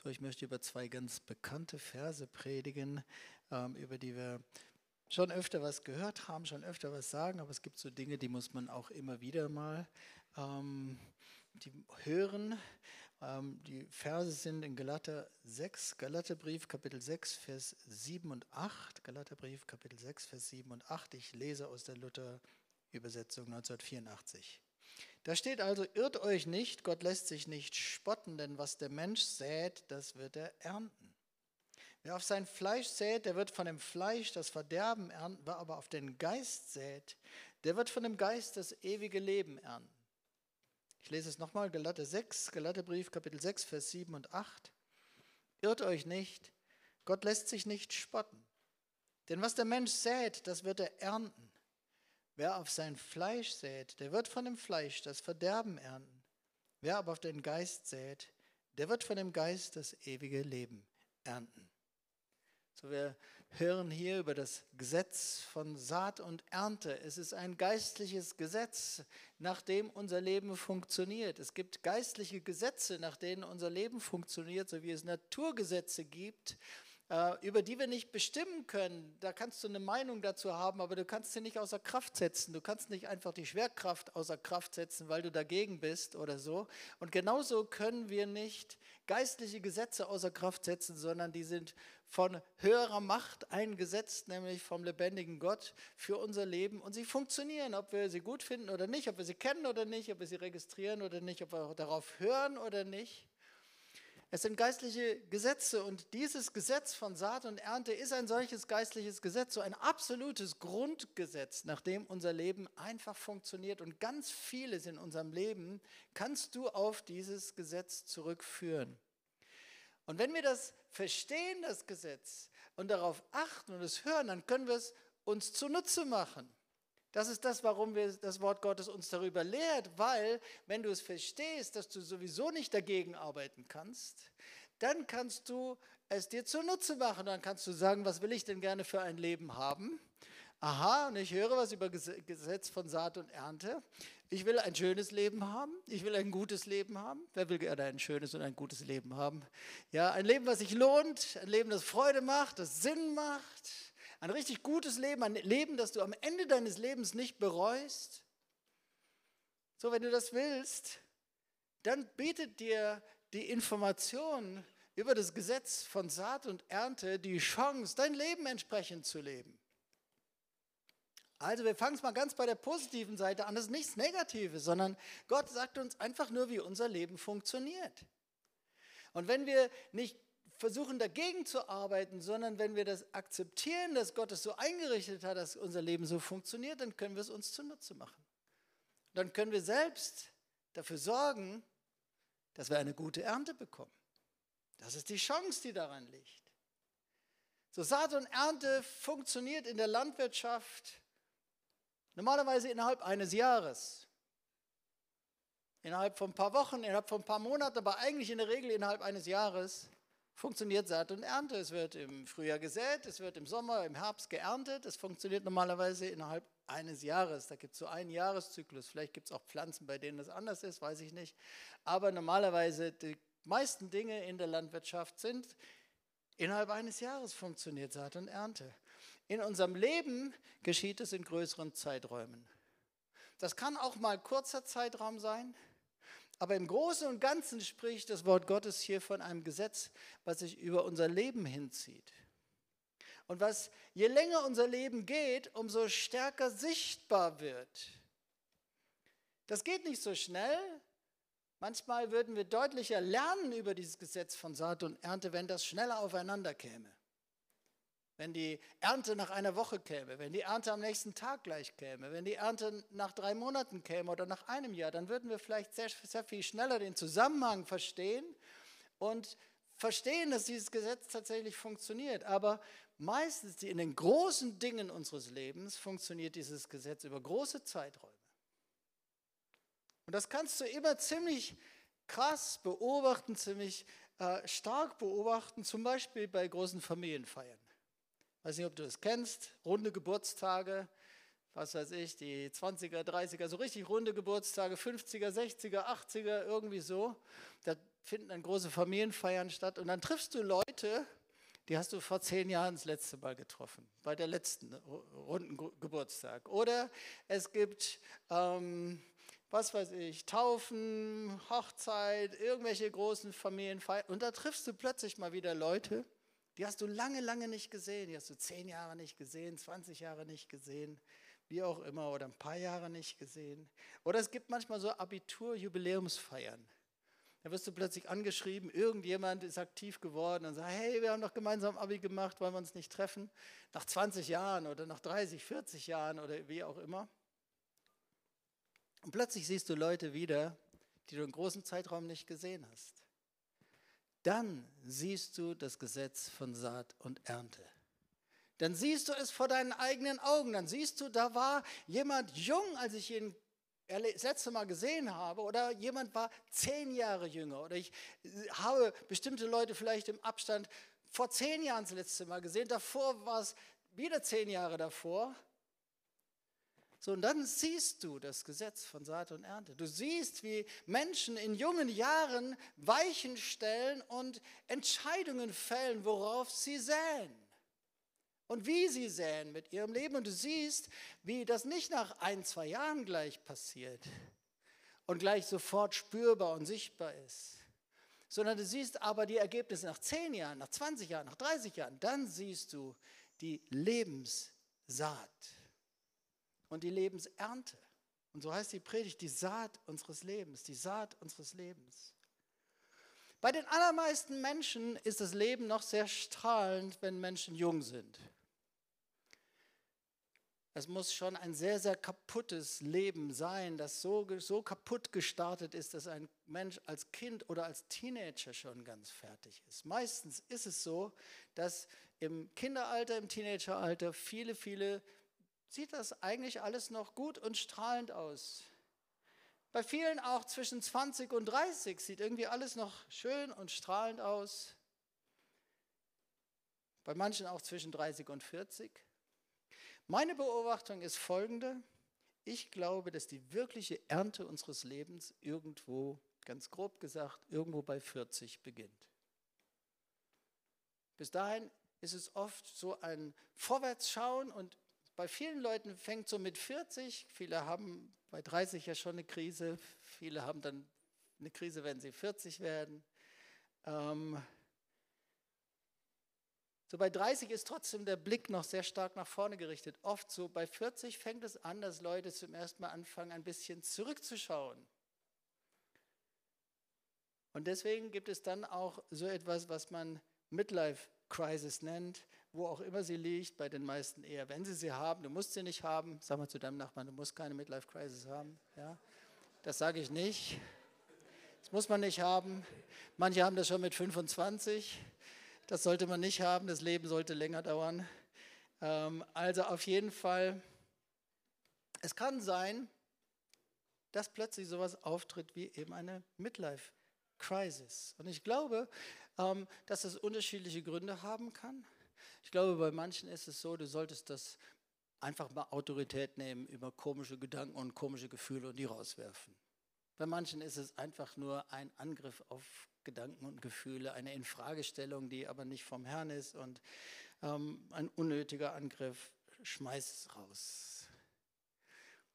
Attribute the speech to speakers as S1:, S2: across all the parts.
S1: So, ich möchte über zwei ganz bekannte Verse predigen, ähm, über die wir schon öfter was gehört haben, schon öfter was sagen, aber es gibt so Dinge, die muss man auch immer wieder mal ähm, die hören. Ähm, die Verse sind in Galater 6, Galaterbrief Kapitel 6, Vers 7 und 8. Galaterbrief Kapitel 6, Vers 7 und 8. Ich lese aus der Luther-Übersetzung 1984. Da steht also, irrt euch nicht, Gott lässt sich nicht spotten, denn was der Mensch sät, das wird er ernten. Wer auf sein Fleisch sät, der wird von dem Fleisch das Verderben ernten, wer aber auf den Geist sät, der wird von dem Geist das ewige Leben ernten. Ich lese es nochmal, Galater 6, Galaterbrief, Kapitel 6, Vers 7 und 8. Irrt euch nicht, Gott lässt sich nicht spotten. Denn was der Mensch sät, das wird er ernten. Wer auf sein Fleisch sät, der wird von dem Fleisch das Verderben ernten. Wer aber auf den Geist sät, der wird von dem Geist das ewige Leben ernten. So, wir hören hier über das Gesetz von Saat und Ernte. Es ist ein geistliches Gesetz, nach dem unser Leben funktioniert. Es gibt geistliche Gesetze, nach denen unser Leben funktioniert, so wie es Naturgesetze gibt, über die wir nicht bestimmen können. Da kannst du eine Meinung dazu haben, aber du kannst sie nicht außer Kraft setzen. Du kannst nicht einfach die Schwerkraft außer Kraft setzen, weil du dagegen bist oder so. Und genauso können wir nicht geistliche Gesetze außer Kraft setzen, sondern die sind von höherer Macht eingesetzt, nämlich vom lebendigen Gott für unser Leben. Und sie funktionieren, ob wir sie gut finden oder nicht, ob wir sie kennen oder nicht, ob wir sie registrieren oder nicht, ob wir darauf hören oder nicht. Es sind geistliche Gesetze und dieses Gesetz von Saat und Ernte ist ein solches geistliches Gesetz, so ein absolutes Grundgesetz, nach dem unser Leben einfach funktioniert und ganz vieles in unserem Leben kannst du auf dieses Gesetz zurückführen. Und wenn wir das verstehen, das Gesetz, und darauf achten und es hören, dann können wir es uns zunutze machen. Das ist das, warum wir das Wort Gottes uns darüber lehrt, weil wenn du es verstehst, dass du sowieso nicht dagegen arbeiten kannst, dann kannst du es dir zunutze machen. Dann kannst du sagen, was will ich denn gerne für ein Leben haben? Aha, und ich höre was über Gesetz von Saat und Ernte. Ich will ein schönes Leben haben. Ich will ein gutes Leben haben. Wer will gerne ein schönes und ein gutes Leben haben? Ja, ein Leben, was sich lohnt, ein Leben, das Freude macht, das Sinn macht ein richtig gutes Leben, ein Leben, das du am Ende deines Lebens nicht bereust. So, wenn du das willst, dann bietet dir die Information über das Gesetz von Saat und Ernte die Chance, dein Leben entsprechend zu leben. Also wir fangen es mal ganz bei der positiven Seite an. Das ist nichts Negatives, sondern Gott sagt uns einfach nur, wie unser Leben funktioniert. Und wenn wir nicht versuchen dagegen zu arbeiten, sondern wenn wir das akzeptieren, dass Gott es so eingerichtet hat, dass unser Leben so funktioniert, dann können wir es uns zunutze machen. Dann können wir selbst dafür sorgen, dass wir eine gute Ernte bekommen. Das ist die Chance, die daran liegt. So Saat und Ernte funktioniert in der Landwirtschaft normalerweise innerhalb eines Jahres. Innerhalb von ein paar Wochen, innerhalb von ein paar Monaten, aber eigentlich in der Regel innerhalb eines Jahres funktioniert Saat und Ernte. Es wird im Frühjahr gesät, es wird im Sommer, im Herbst geerntet. Es funktioniert normalerweise innerhalb eines Jahres. Da gibt es so einen Jahreszyklus. Vielleicht gibt es auch Pflanzen, bei denen das anders ist, weiß ich nicht. Aber normalerweise die meisten Dinge in der Landwirtschaft sind innerhalb eines Jahres funktioniert Saat und Ernte. In unserem Leben geschieht es in größeren Zeiträumen. Das kann auch mal kurzer Zeitraum sein. Aber im Großen und Ganzen spricht das Wort Gottes hier von einem Gesetz, was sich über unser Leben hinzieht. Und was je länger unser Leben geht, umso stärker sichtbar wird. Das geht nicht so schnell. Manchmal würden wir deutlicher lernen über dieses Gesetz von Saat und Ernte, wenn das schneller aufeinander käme wenn die Ernte nach einer Woche käme, wenn die Ernte am nächsten Tag gleich käme, wenn die Ernte nach drei Monaten käme oder nach einem Jahr, dann würden wir vielleicht sehr, sehr viel schneller den Zusammenhang verstehen und verstehen, dass dieses Gesetz tatsächlich funktioniert. Aber meistens in den großen Dingen unseres Lebens funktioniert dieses Gesetz über große Zeiträume. Und das kannst du immer ziemlich krass beobachten, ziemlich äh, stark beobachten, zum Beispiel bei großen Familienfeiern weiß nicht, ob du das kennst, runde Geburtstage, was weiß ich, die 20er, 30er, so richtig runde Geburtstage, 50er, 60er, 80er, irgendwie so. Da finden dann große Familienfeiern statt und dann triffst du Leute, die hast du vor zehn Jahren das letzte Mal getroffen, bei der letzten runden Geburtstag. Oder es gibt, ähm, was weiß ich, Taufen, Hochzeit, irgendwelche großen Familienfeiern. Und da triffst du plötzlich mal wieder Leute, die hast du lange, lange nicht gesehen. Die hast du zehn Jahre nicht gesehen, 20 Jahre nicht gesehen, wie auch immer, oder ein paar Jahre nicht gesehen. Oder es gibt manchmal so Abitur-Jubiläumsfeiern. Da wirst du plötzlich angeschrieben, irgendjemand ist aktiv geworden und sagt, hey, wir haben doch gemeinsam Abi gemacht, wollen wir uns nicht treffen? Nach 20 Jahren oder nach 30, 40 Jahren oder wie auch immer. Und plötzlich siehst du Leute wieder, die du einen großen Zeitraum nicht gesehen hast. Dann siehst du das Gesetz von Saat und Ernte. Dann siehst du es vor deinen eigenen Augen. Dann siehst du, da war jemand jung, als ich ihn das letzte Mal gesehen habe oder jemand war zehn Jahre jünger oder ich habe bestimmte Leute vielleicht im Abstand vor zehn Jahren das letzte Mal gesehen, davor war es wieder zehn Jahre davor. So, und dann siehst du das Gesetz von Saat und Ernte. Du siehst, wie Menschen in jungen Jahren Weichen stellen und Entscheidungen fällen, worauf sie säen und wie sie säen mit ihrem Leben. Und du siehst, wie das nicht nach ein, zwei Jahren gleich passiert und gleich sofort spürbar und sichtbar ist, sondern du siehst aber die Ergebnisse nach zehn Jahren, nach 20 Jahren, nach 30 Jahren. Dann siehst du die Lebenssaat und die Lebensernte. Und so heißt die Predigt, die Saat unseres Lebens, die Saat unseres Lebens. Bei den allermeisten Menschen ist das Leben noch sehr strahlend, wenn Menschen jung sind. Es muss schon ein sehr, sehr kaputtes Leben sein, das so, so kaputt gestartet ist, dass ein Mensch als Kind oder als Teenager schon ganz fertig ist. Meistens ist es so, dass im Kinderalter, im Teenageralter viele, viele sieht das eigentlich alles noch gut und strahlend aus. Bei vielen auch zwischen 20 und 30 sieht irgendwie alles noch schön und strahlend aus. Bei manchen auch zwischen 30 und 40. Meine Beobachtung ist folgende. Ich glaube, dass die wirkliche Ernte unseres Lebens irgendwo, ganz grob gesagt, irgendwo bei 40 beginnt. Bis dahin ist es oft so ein Vorwärtsschauen und bei vielen Leuten fängt so mit 40, viele haben bei 30 ja schon eine Krise, viele haben dann eine Krise, wenn sie 40 werden. Ähm, so bei 30 ist trotzdem der Blick noch sehr stark nach vorne gerichtet. Oft so bei 40 fängt es an, dass Leute zum ersten Mal anfangen, ein bisschen zurückzuschauen. Und deswegen gibt es dann auch so etwas, was man Midlife Crisis nennt, wo auch immer sie liegt, bei den meisten eher, wenn sie sie haben, du musst sie nicht haben, sag mal zu deinem Nachbarn, du musst keine Midlife Crisis haben. Ja? Das sage ich nicht. Das muss man nicht haben. Manche haben das schon mit 25. Das sollte man nicht haben, das Leben sollte länger dauern. Ähm, also auf jeden Fall, es kann sein, dass plötzlich sowas auftritt wie eben eine Midlife Crisis. Und ich glaube, ähm, dass das unterschiedliche Gründe haben kann. Ich glaube, bei manchen ist es so, du solltest das einfach mal Autorität nehmen über komische Gedanken und komische Gefühle und die rauswerfen. Bei manchen ist es einfach nur ein Angriff auf Gedanken und Gefühle, eine Infragestellung, die aber nicht vom Herrn ist und ähm, ein unnötiger Angriff, schmeiß es raus.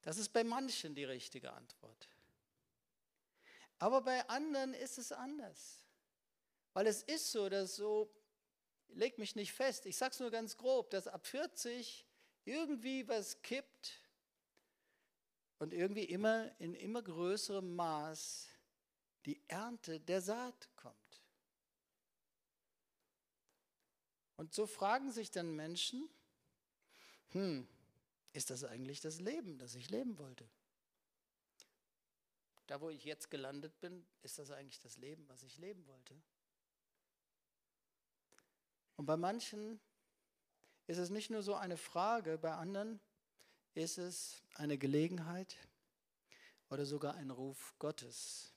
S1: Das ist bei manchen die richtige Antwort. Aber bei anderen ist es anders. Weil es ist so, dass so, leg mich nicht fest, ich sage es nur ganz grob, dass ab 40 irgendwie was kippt und irgendwie immer in immer größerem Maß die Ernte der Saat kommt. Und so fragen sich dann Menschen, hm, ist das eigentlich das Leben, das ich leben wollte? Da, wo ich jetzt gelandet bin, ist das eigentlich das Leben, was ich leben wollte? Und bei manchen ist es nicht nur so eine Frage, bei anderen ist es eine Gelegenheit oder sogar ein Ruf Gottes,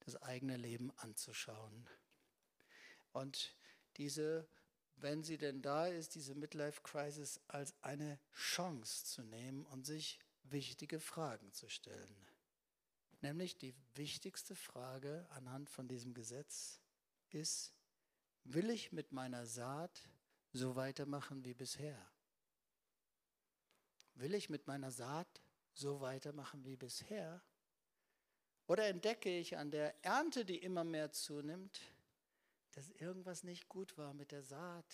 S1: das eigene Leben anzuschauen. Und diese, wenn sie denn da ist, diese Midlife-Crisis als eine Chance zu nehmen und sich wichtige Fragen zu stellen. Nämlich die wichtigste Frage anhand von diesem Gesetz ist, will ich mit meiner Saat so weitermachen wie bisher? Will ich mit meiner Saat so weitermachen wie bisher? Oder entdecke ich an der Ernte, die immer mehr zunimmt, dass irgendwas nicht gut war mit der Saat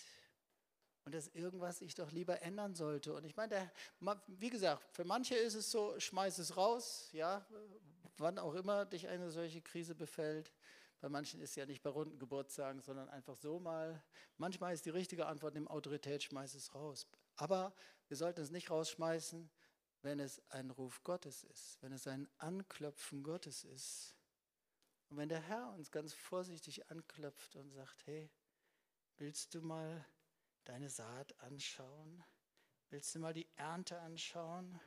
S1: und dass irgendwas ich doch lieber ändern sollte? Und ich meine, wie gesagt, für manche ist es so, schmeiß es raus, ja, wann auch immer dich eine solche Krise befällt. Bei manchen ist es ja nicht bei runden Geburtstagen, sondern einfach so mal. Manchmal ist die richtige Antwort, nimm Autorität, schmeiß es raus. Aber wir sollten es nicht rausschmeißen, wenn es ein Ruf Gottes ist, wenn es ein Anklopfen Gottes ist. Und wenn der Herr uns ganz vorsichtig anklopft und sagt, hey, willst du mal deine Saat anschauen? Willst du mal die Ernte anschauen?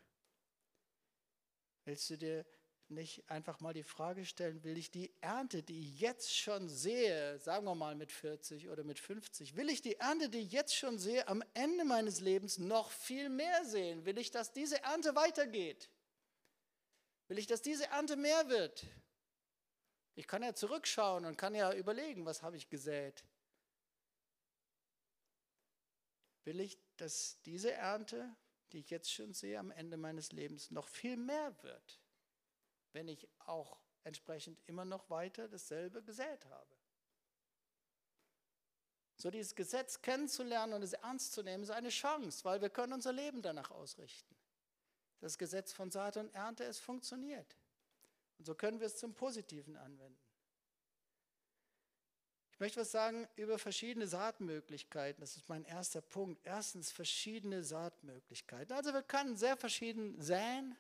S1: Willst du dir nicht einfach mal die Frage stellen, will ich die Ernte, die ich jetzt schon sehe, sagen wir mal mit 40 oder mit 50, will ich die Ernte, die ich jetzt schon sehe, am Ende meines Lebens noch viel mehr sehen? Will ich, dass diese Ernte weitergeht? Will ich, dass diese Ernte mehr wird? Ich kann ja zurückschauen und kann ja überlegen, was habe ich gesät? Will ich, dass diese Ernte, die ich jetzt schon sehe, am Ende meines Lebens noch viel mehr wird? Wenn ich auch entsprechend immer noch weiter dasselbe gesät habe. So dieses Gesetz kennenzulernen und es ernst zu nehmen, ist eine Chance, weil wir können unser Leben danach ausrichten. Das Gesetz von Saat und Ernte, es funktioniert. Und so können wir es zum Positiven anwenden. Ich möchte was sagen über verschiedene Saatmöglichkeiten. Das ist mein erster Punkt. Erstens verschiedene Saatmöglichkeiten. Also wir können sehr verschieden säen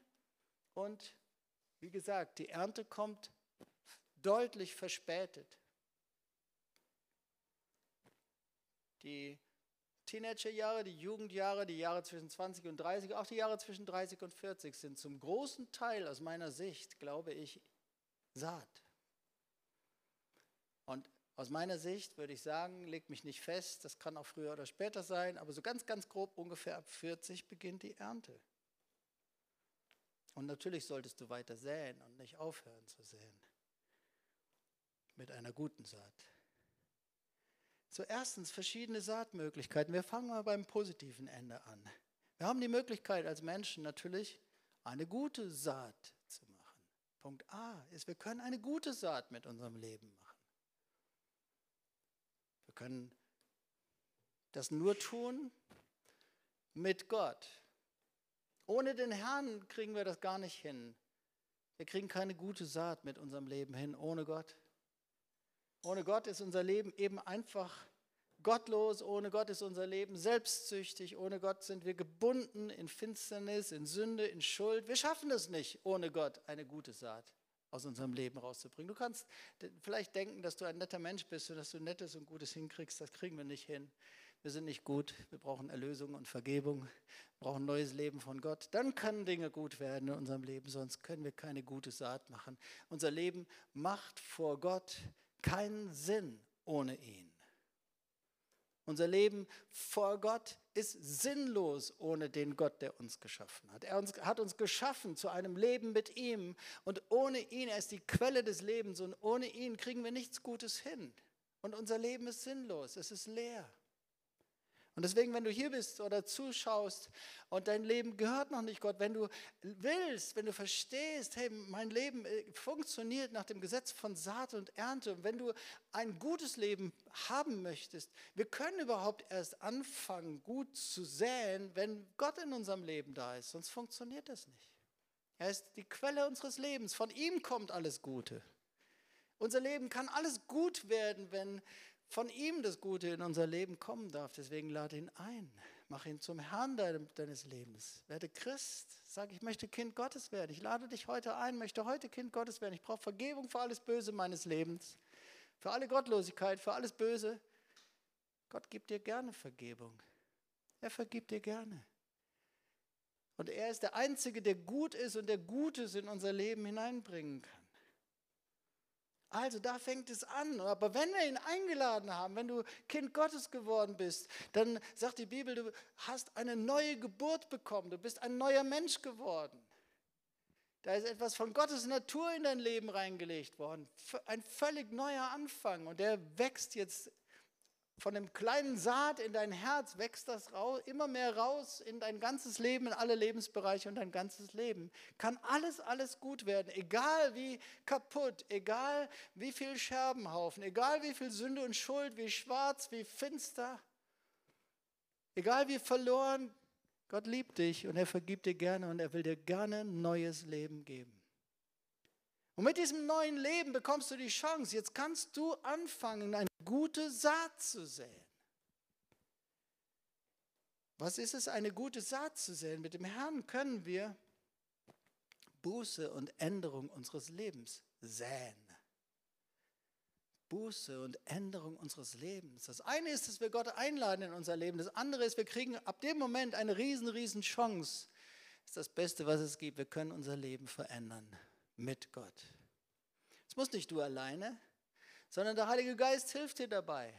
S1: und wie gesagt, die Ernte kommt deutlich verspätet. Die Teenagerjahre, die Jugendjahre, die Jahre zwischen 20 und 30, auch die Jahre zwischen 30 und 40 sind zum großen Teil aus meiner Sicht, glaube ich, Saat. Und aus meiner Sicht würde ich sagen, leg mich nicht fest, das kann auch früher oder später sein, aber so ganz, ganz grob ungefähr ab 40 beginnt die Ernte. Und natürlich solltest du weiter säen und nicht aufhören zu säen. Mit einer guten Saat. So erstens verschiedene Saatmöglichkeiten. Wir fangen mal beim positiven Ende an. Wir haben die Möglichkeit als Menschen natürlich eine gute Saat zu machen. Punkt A ist, wir können eine gute Saat mit unserem Leben machen. Wir können das nur tun mit Gott. Ohne den Herrn kriegen wir das gar nicht hin. Wir kriegen keine gute Saat mit unserem Leben hin, ohne Gott. Ohne Gott ist unser Leben eben einfach gottlos, ohne Gott ist unser Leben selbstsüchtig, ohne Gott sind wir gebunden in Finsternis, in Sünde, in Schuld. Wir schaffen es nicht, ohne Gott eine gute Saat aus unserem Leben rauszubringen. Du kannst vielleicht denken, dass du ein netter Mensch bist und dass du Nettes und Gutes hinkriegst, das kriegen wir nicht hin wir sind nicht gut, wir brauchen Erlösung und Vergebung, brauchen neues Leben von Gott. Dann können Dinge gut werden in unserem Leben, sonst können wir keine gute Saat machen. Unser Leben macht vor Gott keinen Sinn ohne ihn. Unser Leben vor Gott ist sinnlos ohne den Gott, der uns geschaffen hat. Er uns, hat uns geschaffen zu einem Leben mit ihm und ohne ihn, er ist die Quelle des Lebens und ohne ihn kriegen wir nichts Gutes hin. Und unser Leben ist sinnlos, es ist leer. Und deswegen, wenn du hier bist oder zuschaust und dein Leben gehört noch nicht Gott, wenn du willst, wenn du verstehst, hey, mein Leben äh, funktioniert nach dem Gesetz von Saat und Ernte, und wenn du ein gutes Leben haben möchtest, wir können überhaupt erst anfangen, gut zu säen, wenn Gott in unserem Leben da ist, sonst funktioniert das nicht. Er ist die Quelle unseres Lebens, von ihm kommt alles Gute. Unser Leben kann alles gut werden, wenn von ihm das Gute in unser Leben kommen darf. Deswegen lade ihn ein. Mach ihn zum Herrn deines Lebens. Werde Christ. Sag, ich möchte Kind Gottes werden. Ich lade dich heute ein, möchte heute Kind Gottes werden. Ich brauche Vergebung für alles Böse meines Lebens. Für alle Gottlosigkeit, für alles Böse. Gott gibt dir gerne Vergebung. Er vergibt dir gerne. Und er ist der Einzige, der gut ist und der Gutes in unser Leben hineinbringen kann. Also da fängt es an. Aber wenn wir ihn eingeladen haben, wenn du Kind Gottes geworden bist, dann sagt die Bibel, du hast eine neue Geburt bekommen, du bist ein neuer Mensch geworden. Da ist etwas von Gottes Natur in dein Leben reingelegt worden. Ein völlig neuer Anfang. Und der wächst jetzt von dem kleinen Saat in dein Herz, wächst das raus, immer mehr raus in dein ganzes Leben, in alle Lebensbereiche und dein ganzes Leben. Kann alles, alles gut werden. Egal wie kaputt, egal wie viel Scherbenhaufen, egal wie viel Sünde und Schuld, wie schwarz, wie finster. Egal wie verloren, Gott liebt dich und er vergibt dir gerne und er will dir gerne ein neues Leben geben. Und mit diesem neuen Leben bekommst du die Chance, jetzt kannst du anfangen, eine gute Saat zu säen. Was ist es, eine gute Saat zu säen? Mit dem Herrn können wir Buße und Änderung unseres Lebens säen. Buße und Änderung unseres Lebens. Das eine ist, dass wir Gott einladen in unser Leben. Das andere ist, wir kriegen ab dem Moment eine riesen, riesen Chance. Das ist das Beste, was es gibt. Wir können unser Leben verändern mit Gott. Es muss nicht du alleine, sondern der Heilige Geist hilft dir dabei.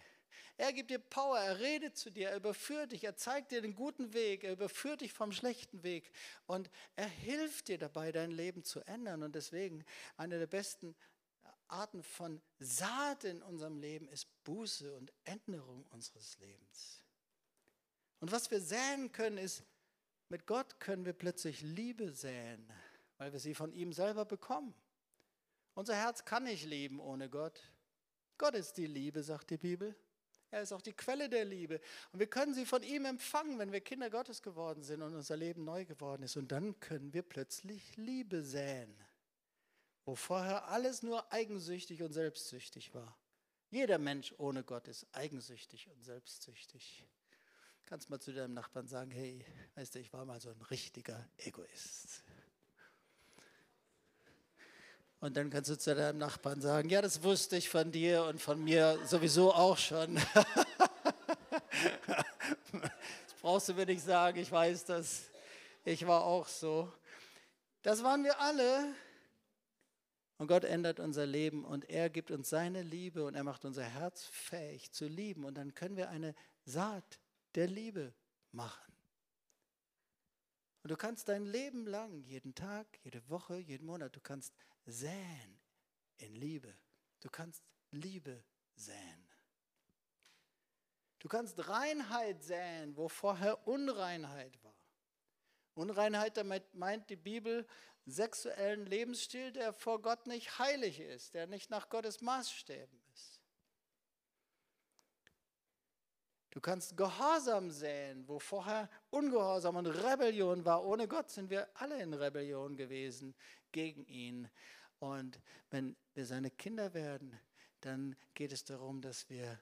S1: Er gibt dir Power, er redet zu dir, er überführt dich, er zeigt dir den guten Weg, er überführt dich vom schlechten Weg und er hilft dir dabei, dein Leben zu ändern. Und deswegen eine der besten Arten von Saat in unserem Leben ist Buße und Änderung unseres Lebens. Und was wir säen können, ist, mit Gott können wir plötzlich Liebe säen, weil wir sie von ihm selber bekommen. Unser Herz kann nicht leben ohne Gott. Gott ist die Liebe, sagt die Bibel. Er ist auch die Quelle der Liebe. Und wir können sie von ihm empfangen, wenn wir Kinder Gottes geworden sind und unser Leben neu geworden ist. Und dann können wir plötzlich Liebe säen wo vorher alles nur eigensüchtig und selbstsüchtig war. Jeder Mensch ohne Gott ist eigensüchtig und selbstsüchtig. Kannst mal zu deinem Nachbarn sagen, hey, weißt du, ich war mal so ein richtiger Egoist. Und dann kannst du zu deinem Nachbarn sagen, ja, das wusste ich von dir und von mir sowieso auch schon. das brauchst du mir nicht sagen, ich weiß das. Ich war auch so. Das waren wir alle. Und Gott ändert unser Leben und er gibt uns seine Liebe und er macht unser Herz fähig zu lieben. Und dann können wir eine Saat der Liebe machen. Und du kannst dein Leben lang, jeden Tag, jede Woche, jeden Monat, du kannst säen in Liebe. Du kannst Liebe säen. Du kannst Reinheit säen, wo vorher Unreinheit war. Unreinheit, damit meint die Bibel sexuellen Lebensstil, der vor Gott nicht heilig ist, der nicht nach Gottes Maßstäben ist. Du kannst Gehorsam säen, wo vorher Ungehorsam und Rebellion war. Ohne Gott sind wir alle in Rebellion gewesen gegen ihn. Und wenn wir seine Kinder werden, dann geht es darum, dass wir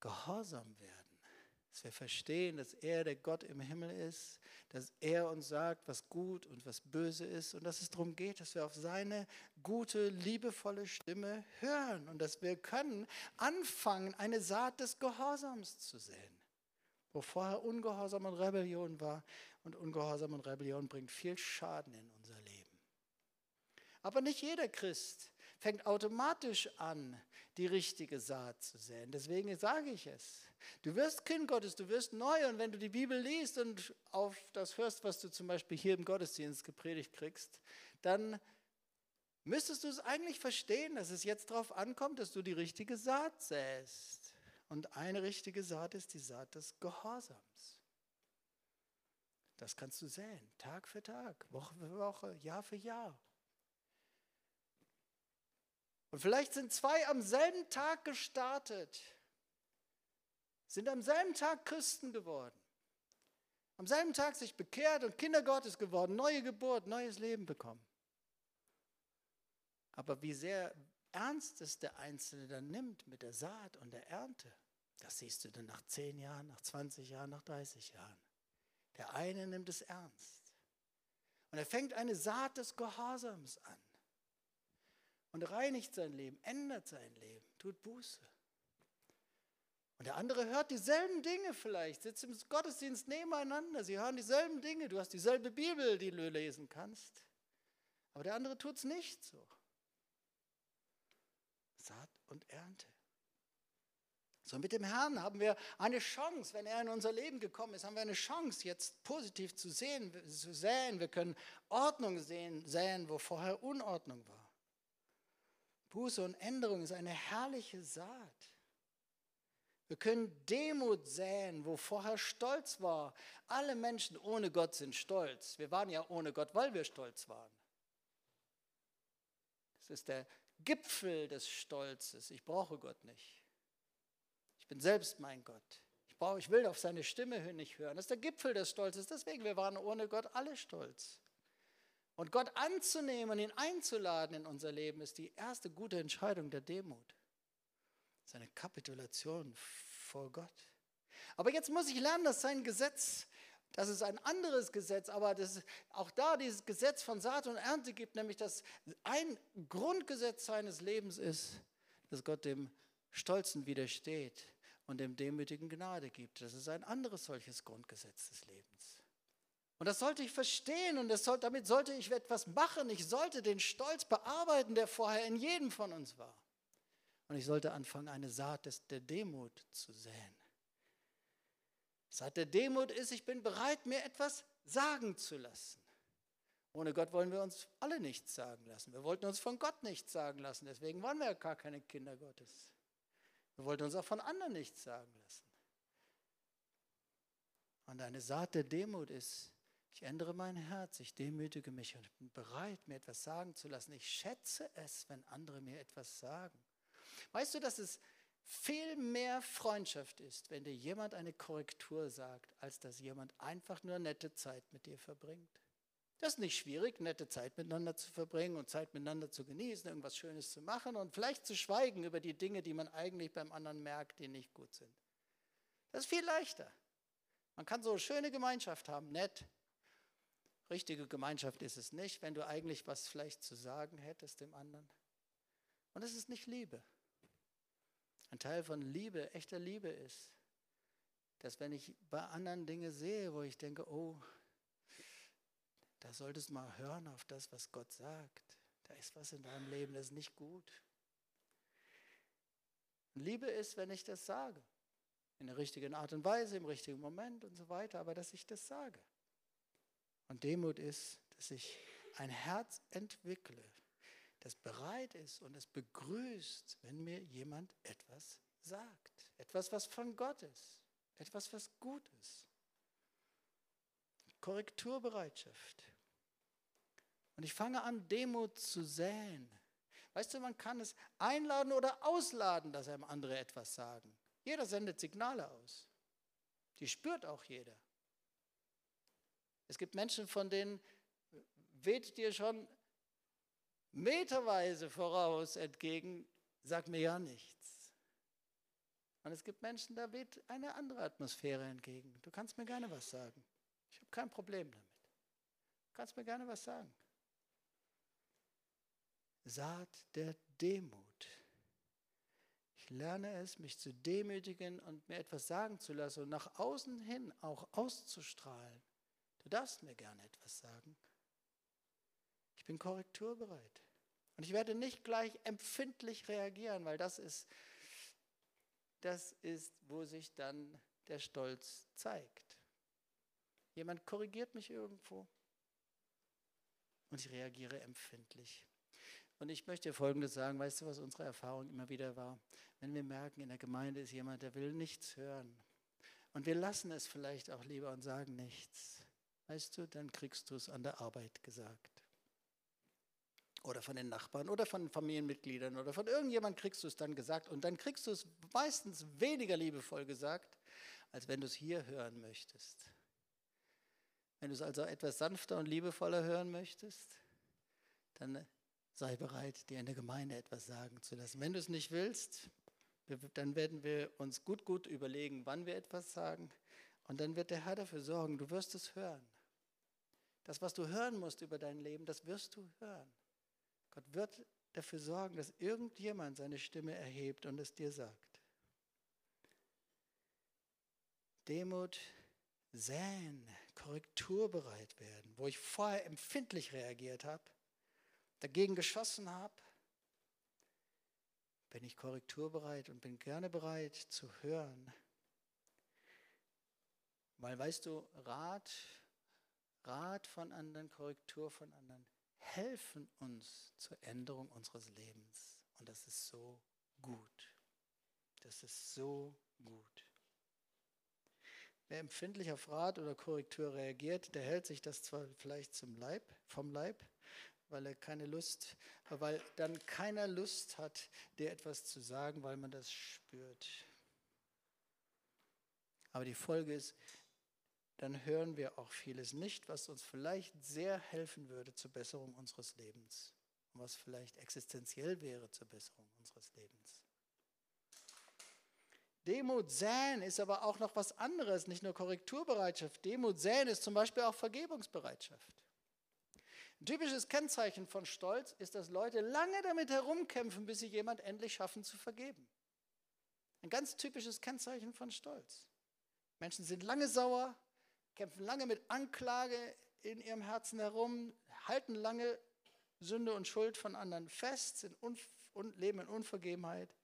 S1: gehorsam werden dass wir verstehen, dass er der Gott im Himmel ist, dass er uns sagt, was gut und was böse ist und dass es darum geht, dass wir auf seine gute, liebevolle Stimme hören und dass wir können anfangen, eine Saat des Gehorsams zu säen, wo vorher Ungehorsam und Rebellion war und Ungehorsam und Rebellion bringt viel Schaden in unser Leben. Aber nicht jeder Christ fängt automatisch an, die richtige Saat zu säen. Deswegen sage ich es. Du wirst Kind Gottes, du wirst neu und wenn du die Bibel liest und auf das hörst, was du zum Beispiel hier im Gottesdienst gepredigt kriegst, dann müsstest du es eigentlich verstehen, dass es jetzt darauf ankommt, dass du die richtige Saat säst. Und eine richtige Saat ist die Saat des Gehorsams. Das kannst du säen, Tag für Tag, Woche für Woche, Jahr für Jahr. Und vielleicht sind zwei am selben Tag gestartet sind am selben Tag Christen geworden. Am selben Tag sich bekehrt und Kinder Gottes geworden, neue Geburt, neues Leben bekommen. Aber wie sehr ernst es der Einzelne dann nimmt mit der Saat und der Ernte, das siehst du dann nach 10 Jahren, nach 20 Jahren, nach 30 Jahren. Der eine nimmt es ernst. Und er fängt eine Saat des Gehorsams an und reinigt sein Leben, ändert sein Leben, tut Buße. Und der andere hört dieselben Dinge vielleicht, sitzt im Gottesdienst nebeneinander, sie hören dieselben Dinge, du hast dieselbe Bibel, die du lesen kannst. Aber der andere tut es nicht so. Saat und Ernte. So mit dem Herrn haben wir eine Chance, wenn er in unser Leben gekommen ist, haben wir eine Chance, jetzt positiv zu sehen, zu säen. Wir können Ordnung sehen, säen, wo vorher Unordnung war. Buße und Änderung ist eine herrliche Saat. Wir können Demut säen, wo vorher Stolz war. Alle Menschen ohne Gott sind stolz. Wir waren ja ohne Gott, weil wir stolz waren. Das ist der Gipfel des Stolzes. Ich brauche Gott nicht. Ich bin selbst mein Gott. Ich, brauche, ich will auf seine Stimme nicht hören. Das ist der Gipfel des Stolzes. Deswegen, wir waren ohne Gott alle stolz. Und Gott anzunehmen und ihn einzuladen in unser Leben ist die erste gute Entscheidung der Demut. Seine Kapitulation vor Gott. Aber jetzt muss ich lernen, dass sein Gesetz, das ist ein anderes Gesetz, aber dass auch da dieses Gesetz von Saat und Ernte gibt, nämlich dass ein Grundgesetz seines Lebens ist, dass Gott dem Stolzen widersteht und dem Demütigen Gnade gibt. Das ist ein anderes solches Grundgesetz des Lebens. Und das sollte ich verstehen und soll, damit sollte ich etwas machen. Ich sollte den Stolz bearbeiten, der vorher in jedem von uns war. Und ich sollte anfangen, eine Saat des, der Demut zu säen. Saat der Demut ist, ich bin bereit, mir etwas sagen zu lassen. Ohne Gott wollen wir uns alle nichts sagen lassen. Wir wollten uns von Gott nichts sagen lassen. Deswegen waren wir ja gar keine Kinder Gottes. Wir wollten uns auch von anderen nichts sagen lassen. Und eine Saat der Demut ist, ich ändere mein Herz, ich demütige mich und bin bereit, mir etwas sagen zu lassen. Ich schätze es, wenn andere mir etwas sagen. Weißt du, dass es viel mehr Freundschaft ist, wenn dir jemand eine Korrektur sagt, als dass jemand einfach nur nette Zeit mit dir verbringt? Das ist nicht schwierig, nette Zeit miteinander zu verbringen und Zeit miteinander zu genießen, irgendwas Schönes zu machen und vielleicht zu schweigen über die Dinge, die man eigentlich beim anderen merkt, die nicht gut sind. Das ist viel leichter. Man kann so eine schöne Gemeinschaft haben, nett, Richtige Gemeinschaft ist es nicht, wenn du eigentlich was vielleicht zu sagen hättest dem anderen. Und es ist nicht Liebe. Ein Teil von Liebe, echter Liebe ist, dass wenn ich bei anderen Dinge sehe, wo ich denke, oh, da solltest du mal hören auf das, was Gott sagt. Da ist was in deinem Leben, das ist nicht gut. Liebe ist, wenn ich das sage. In der richtigen Art und Weise, im richtigen Moment und so weiter, aber dass ich das sage. Und Demut ist, dass ich ein Herz entwickle, das bereit ist und es begrüßt, wenn mir jemand etwas sagt. Etwas, was von Gott ist. Etwas, was gut ist. Korrekturbereitschaft. Und ich fange an, Demut zu säen. Weißt du, man kann es einladen oder ausladen, dass einem andere etwas sagen. Jeder sendet Signale aus. Die spürt auch jeder. Es gibt Menschen, von denen weht dir schon meterweise voraus entgegen, sag mir ja nichts. Und es gibt Menschen, da weht eine andere Atmosphäre entgegen. Du kannst mir gerne was sagen. Ich habe kein Problem damit. Du kannst mir gerne was sagen. Saat der Demut. Ich lerne es, mich zu demütigen und mir etwas sagen zu lassen und nach außen hin auch auszustrahlen. Du darfst mir gerne etwas sagen. Ich bin korrekturbereit. Und ich werde nicht gleich empfindlich reagieren, weil das ist, das ist, wo sich dann der Stolz zeigt. Jemand korrigiert mich irgendwo und ich reagiere empfindlich. Und ich möchte Folgendes sagen, weißt du, was unsere Erfahrung immer wieder war? Wenn wir merken, in der Gemeinde ist jemand, der will nichts hören. Und wir lassen es vielleicht auch lieber und sagen nichts weißt du, dann kriegst du es an der Arbeit gesagt. Oder von den Nachbarn oder von Familienmitgliedern oder von irgendjemand kriegst du es dann gesagt. Und dann kriegst du es meistens weniger liebevoll gesagt, als wenn du es hier hören möchtest. Wenn du es also etwas sanfter und liebevoller hören möchtest, dann sei bereit, dir in der Gemeinde etwas sagen zu lassen. Wenn du es nicht willst, dann werden wir uns gut, gut überlegen, wann wir etwas sagen. Und dann wird der Herr dafür sorgen, du wirst es hören. Das, was du hören musst über dein Leben, das wirst du hören. Gott wird dafür sorgen, dass irgendjemand seine Stimme erhebt und es dir sagt. Demut säen, korrekturbereit werden, wo ich vorher empfindlich reagiert habe, dagegen geschossen habe, bin ich korrekturbereit und bin gerne bereit zu hören. Weil weißt du, Rat, Rat von anderen, Korrektur von anderen helfen uns zur Änderung unseres Lebens. Und das ist so gut. Das ist so gut. Wer empfindlich auf Rat oder Korrektur reagiert, der hält sich das zwar vielleicht zum Leib, vom Leib, weil er keine Lust, weil dann keiner Lust hat, dir etwas zu sagen, weil man das spürt. Aber die Folge ist, dann hören wir auch vieles nicht, was uns vielleicht sehr helfen würde zur Besserung unseres Lebens und was vielleicht existenziell wäre zur Besserung unseres Lebens. Demut säen ist aber auch noch was anderes, nicht nur Korrekturbereitschaft. Demut säen ist zum Beispiel auch Vergebungsbereitschaft. Ein typisches Kennzeichen von Stolz ist, dass Leute lange damit herumkämpfen, bis sie jemand endlich schaffen zu vergeben. Ein ganz typisches Kennzeichen von Stolz. Menschen sind lange sauer, kämpfen lange mit Anklage in ihrem Herzen herum, halten lange Sünde und Schuld von anderen fest, und leben in Unvergebenheit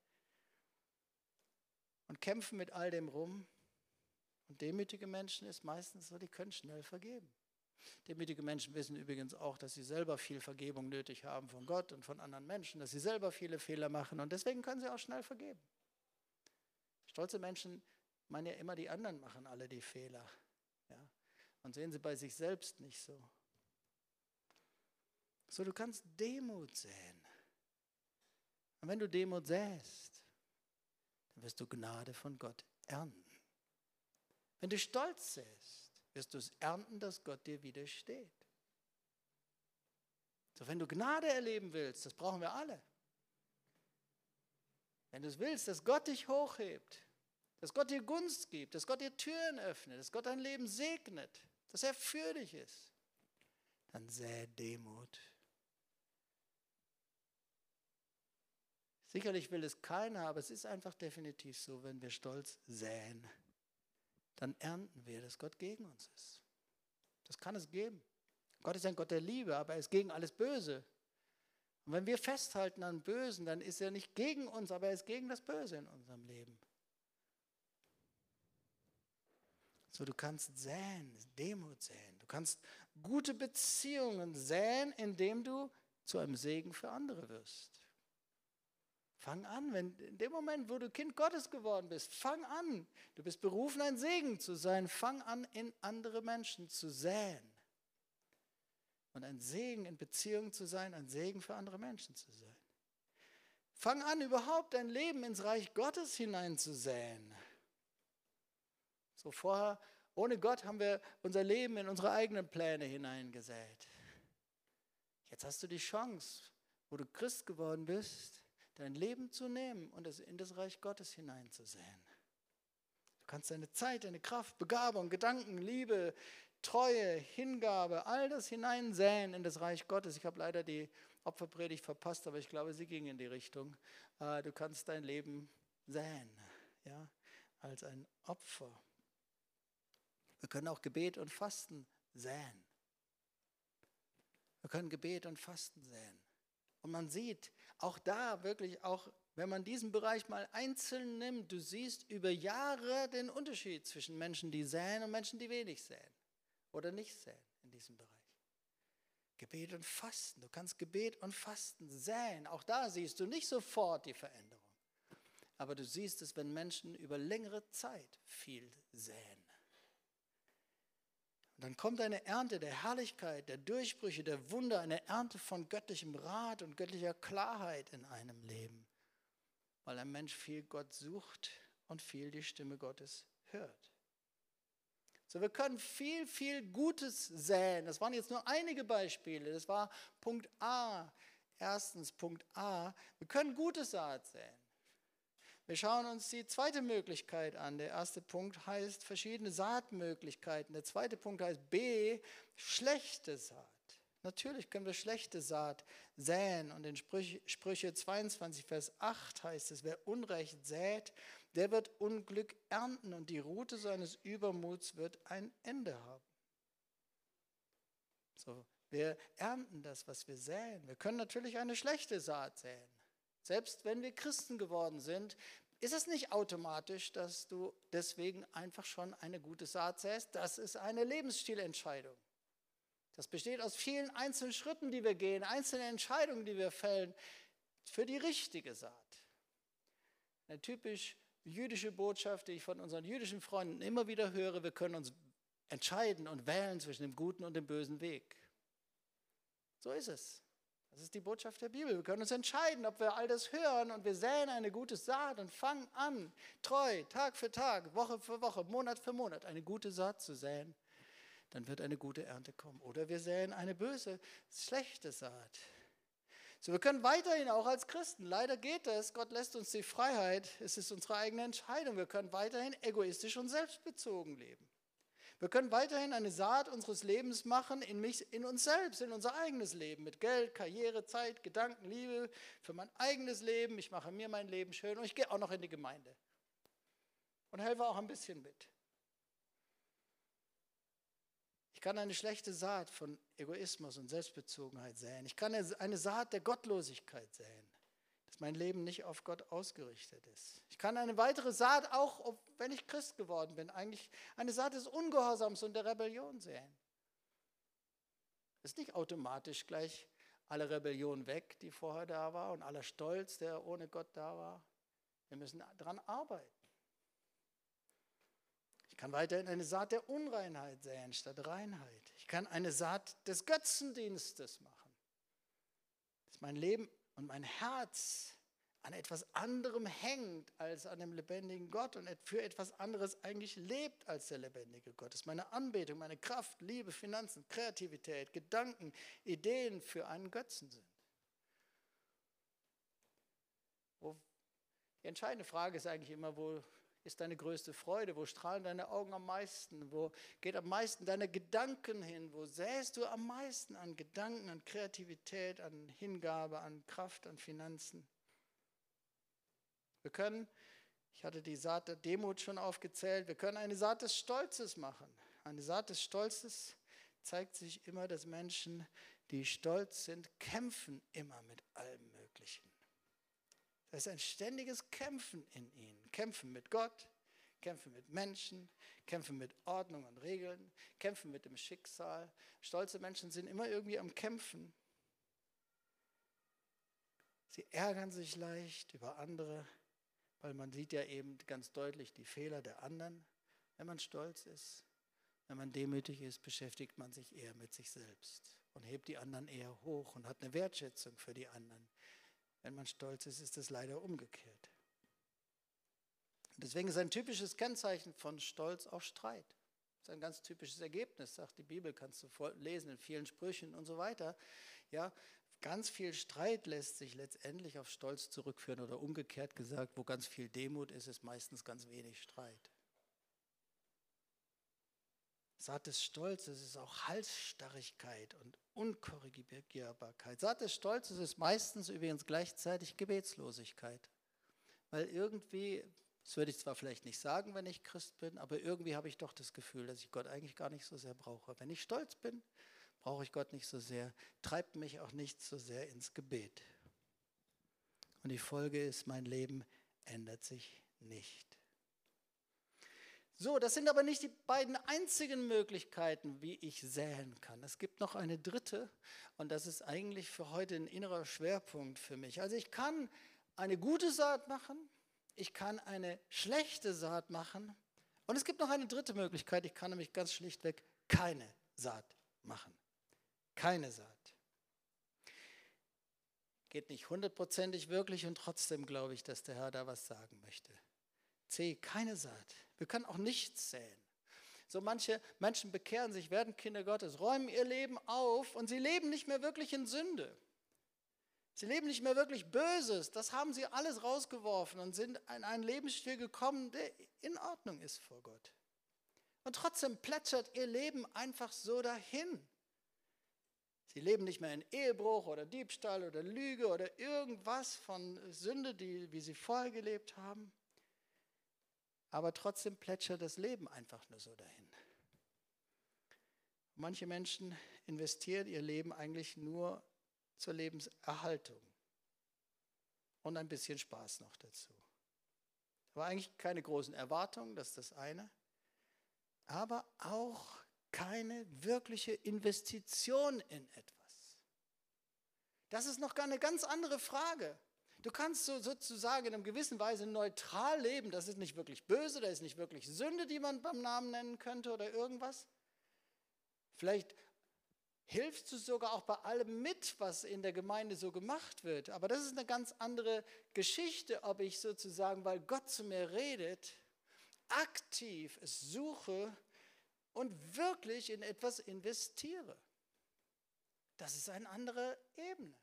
S1: und kämpfen mit all dem rum. Und demütige Menschen ist meistens so, die können schnell vergeben. Demütige Menschen wissen übrigens auch, dass sie selber viel Vergebung nötig haben von Gott und von anderen Menschen, dass sie selber viele Fehler machen und deswegen können sie auch schnell vergeben. Stolze Menschen meinen ja immer, die anderen machen alle die Fehler. Und sehen sie bei sich selbst nicht so. So, du kannst Demut säen. Und wenn du Demut säst, dann wirst du Gnade von Gott ernten. Wenn du Stolz säst, wirst du es ernten, dass Gott dir widersteht. So, wenn du Gnade erleben willst, das brauchen wir alle. Wenn du es willst, dass Gott dich hochhebt, dass Gott dir Gunst gibt, dass Gott dir Türen öffnet, dass Gott dein Leben segnet, dass er für dich ist, dann sähe Demut. Sicherlich will es keiner, aber es ist einfach definitiv so, wenn wir Stolz säen, dann ernten wir, dass Gott gegen uns ist. Das kann es geben. Gott ist ein Gott der Liebe, aber er ist gegen alles Böse. Und wenn wir festhalten an Bösen, dann ist er nicht gegen uns, aber er ist gegen das Böse in unserem Leben. So, du kannst säen, Demut säen. Du kannst gute Beziehungen säen, indem du zu einem Segen für andere wirst. Fang an, wenn in dem Moment, wo du Kind Gottes geworden bist, fang an. Du bist berufen, ein Segen zu sein. Fang an, in andere Menschen zu säen. Und ein Segen in Beziehung zu sein, ein Segen für andere Menschen zu sein. Fang an, überhaupt dein Leben ins Reich Gottes hineinzusäen. So vorher, ohne Gott haben wir unser Leben in unsere eigenen Pläne hineingesät. Jetzt hast du die Chance, wo du Christ geworden bist, dein Leben zu nehmen und es in das Reich Gottes hineinzusehen. Du kannst deine Zeit, deine Kraft, Begabung, Gedanken, Liebe, Treue, Hingabe, all das hineinsäen in das Reich Gottes. Ich habe leider die Opferpredigt verpasst, aber ich glaube, sie ging in die Richtung. Äh, du kannst dein Leben säen, ja, als ein Opfer. Wir können auch Gebet und Fasten säen. Wir können Gebet und Fasten säen. Und man sieht, auch da wirklich, auch wenn man diesen Bereich mal einzeln nimmt, du siehst über Jahre den Unterschied zwischen Menschen, die säen und Menschen, die wenig säen oder nicht säen in diesem Bereich. Gebet und Fasten, du kannst Gebet und Fasten säen. Auch da siehst du nicht sofort die Veränderung. Aber du siehst es, wenn Menschen über längere Zeit viel säen. Und dann kommt eine Ernte der Herrlichkeit, der Durchbrüche, der Wunder, eine Ernte von göttlichem Rat und göttlicher Klarheit in einem Leben, weil ein Mensch viel Gott sucht und viel die Stimme Gottes hört. So, wir können viel, viel Gutes säen. Das waren jetzt nur einige Beispiele. Das war Punkt A. Erstens, Punkt A. Wir können gute Saat säen. Wir schauen uns die zweite Möglichkeit an. Der erste Punkt heißt verschiedene Saatmöglichkeiten. Der zweite Punkt heißt B, schlechte Saat. Natürlich können wir schlechte Saat säen. Und in Sprüche 22, Vers 8 heißt es, wer Unrecht sät, der wird Unglück ernten und die Route seines Übermuts wird ein Ende haben. So, wir ernten das, was wir säen. Wir können natürlich eine schlechte Saat säen. Selbst wenn wir Christen geworden sind, ist es nicht automatisch, dass du deswegen einfach schon eine gute Saat säst. Das ist eine Lebensstilentscheidung. Das besteht aus vielen einzelnen Schritten, die wir gehen, einzelnen Entscheidungen, die wir fällen für die richtige Saat. Eine typisch jüdische Botschaft, die ich von unseren jüdischen Freunden immer wieder höre, wir können uns entscheiden und wählen zwischen dem guten und dem bösen Weg. So ist es. Das ist die Botschaft der Bibel. Wir können uns entscheiden, ob wir all das hören und wir säen eine gute Saat und fangen an, treu, Tag für Tag, Woche für Woche, Monat für Monat, eine gute Saat zu säen. Dann wird eine gute Ernte kommen. Oder wir säen eine böse, schlechte Saat. So, wir können weiterhin auch als Christen, leider geht es, Gott lässt uns die Freiheit, es ist unsere eigene Entscheidung, wir können weiterhin egoistisch und selbstbezogen leben. Wir können weiterhin eine Saat unseres Lebens machen in, mich, in uns selbst, in unser eigenes Leben, mit Geld, Karriere, Zeit, Gedanken, Liebe, für mein eigenes Leben. Ich mache mir mein Leben schön und ich gehe auch noch in die Gemeinde und helfe auch ein bisschen mit. Ich kann eine schlechte Saat von Egoismus und Selbstbezogenheit säen. Ich kann eine Saat der Gottlosigkeit säen dass mein Leben nicht auf Gott ausgerichtet ist. Ich kann eine weitere Saat, auch wenn ich Christ geworden bin, eigentlich eine Saat des Ungehorsams und der Rebellion säen. Es ist nicht automatisch gleich alle Rebellion weg, die vorher da war, und aller Stolz, der ohne Gott da war. Wir müssen daran arbeiten. Ich kann weiterhin eine Saat der Unreinheit säen statt Reinheit. Ich kann eine Saat des Götzendienstes machen. Dass mein Leben und mein Herz an etwas anderem hängt als an dem lebendigen Gott und für etwas anderes eigentlich lebt als der lebendige Gott. Ist meine Anbetung, meine Kraft, Liebe, Finanzen, Kreativität, Gedanken, Ideen für einen Götzen sind. die entscheidende Frage ist eigentlich immer, wo ist deine größte Freude? Wo strahlen deine Augen am meisten? Wo geht am meisten deine Gedanken hin? Wo säst du am meisten an Gedanken, an Kreativität, an Hingabe, an Kraft, an Finanzen? Wir können, ich hatte die Saat der Demut schon aufgezählt, wir können eine Saat des Stolzes machen. Eine Saat des Stolzes zeigt sich immer, dass Menschen, die stolz sind, kämpfen immer mit Möglichen. Das ist ein ständiges Kämpfen in ihnen. Kämpfen mit Gott, kämpfen mit Menschen, kämpfen mit Ordnung und Regeln, kämpfen mit dem Schicksal. Stolze Menschen sind immer irgendwie am Kämpfen. Sie ärgern sich leicht über andere, weil man sieht ja eben ganz deutlich die Fehler der anderen. Wenn man stolz ist, wenn man demütig ist, beschäftigt man sich eher mit sich selbst und hebt die anderen eher hoch und hat eine Wertschätzung für die anderen. Wenn man stolz ist, ist es leider umgekehrt. Deswegen ist ein typisches Kennzeichen von Stolz auch Streit. Das ist ein ganz typisches Ergebnis, sagt die Bibel, kannst du lesen in vielen Sprüchen und so weiter. Ja, ganz viel Streit lässt sich letztendlich auf Stolz zurückführen oder umgekehrt gesagt, wo ganz viel Demut ist, ist meistens ganz wenig Streit. Saat des Stolzes ist auch Halsstarrigkeit und Unkorrigierbarkeit. Saat des Stolzes ist meistens übrigens gleichzeitig Gebetslosigkeit. Weil irgendwie, das würde ich zwar vielleicht nicht sagen, wenn ich Christ bin, aber irgendwie habe ich doch das Gefühl, dass ich Gott eigentlich gar nicht so sehr brauche. Wenn ich stolz bin, brauche ich Gott nicht so sehr, treibt mich auch nicht so sehr ins Gebet. Und die Folge ist, mein Leben ändert sich nicht. So, das sind aber nicht die beiden einzigen Möglichkeiten, wie ich säen kann. Es gibt noch eine dritte und das ist eigentlich für heute ein innerer Schwerpunkt für mich. Also ich kann eine gute Saat machen, ich kann eine schlechte Saat machen und es gibt noch eine dritte Möglichkeit, ich kann nämlich ganz schlichtweg keine Saat machen. Keine Saat. Geht nicht hundertprozentig wirklich und trotzdem glaube ich, dass der Herr da was sagen möchte. C, keine Saat. Wir können auch nichts säen. So manche Menschen bekehren sich, werden Kinder Gottes, räumen ihr Leben auf und sie leben nicht mehr wirklich in Sünde. Sie leben nicht mehr wirklich Böses. Das haben sie alles rausgeworfen und sind in einen Lebensstil gekommen, der in Ordnung ist vor Gott. Und trotzdem plätschert ihr Leben einfach so dahin. Sie leben nicht mehr in Ehebruch oder Diebstahl oder Lüge oder irgendwas von Sünde, die, wie sie vorher gelebt haben aber trotzdem plätschert das Leben einfach nur so dahin. Manche Menschen investieren ihr Leben eigentlich nur zur Lebenserhaltung. und ein bisschen Spaß noch dazu. Aber eigentlich keine großen Erwartungen, das ist das eine. Aber auch keine wirkliche Investition in etwas. Das ist noch gar eine ganz andere Frage. Du kannst so sozusagen in einer gewissen Weise neutral leben. Das ist nicht wirklich böse, das ist nicht wirklich Sünde, die man beim Namen nennen könnte oder irgendwas. Vielleicht hilfst du sogar auch bei allem mit, was in der Gemeinde so gemacht wird. Aber das ist eine ganz andere Geschichte, ob ich sozusagen, weil Gott zu mir redet, aktiv es suche und wirklich in etwas investiere. Das ist eine andere Ebene.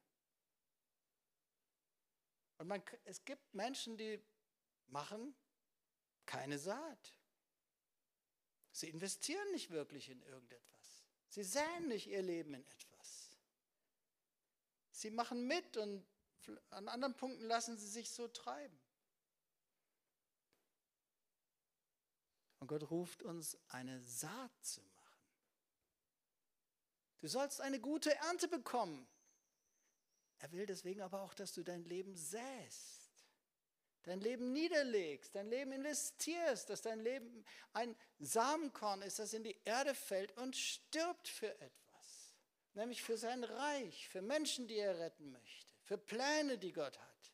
S1: Und man, es gibt Menschen, die machen keine Saat. Sie investieren nicht wirklich in irgendetwas. Sie säen nicht ihr Leben in etwas. Sie machen mit und an anderen Punkten lassen sie sich so treiben. Und Gott ruft uns, eine Saat zu machen. Du sollst eine gute Ernte bekommen. Er will deswegen aber auch, dass du dein Leben säst, dein Leben niederlegst, dein Leben investierst, dass dein Leben ein Samenkorn ist, das in die Erde fällt und stirbt für etwas, nämlich für sein Reich, für Menschen, die er retten möchte, für Pläne, die Gott hat.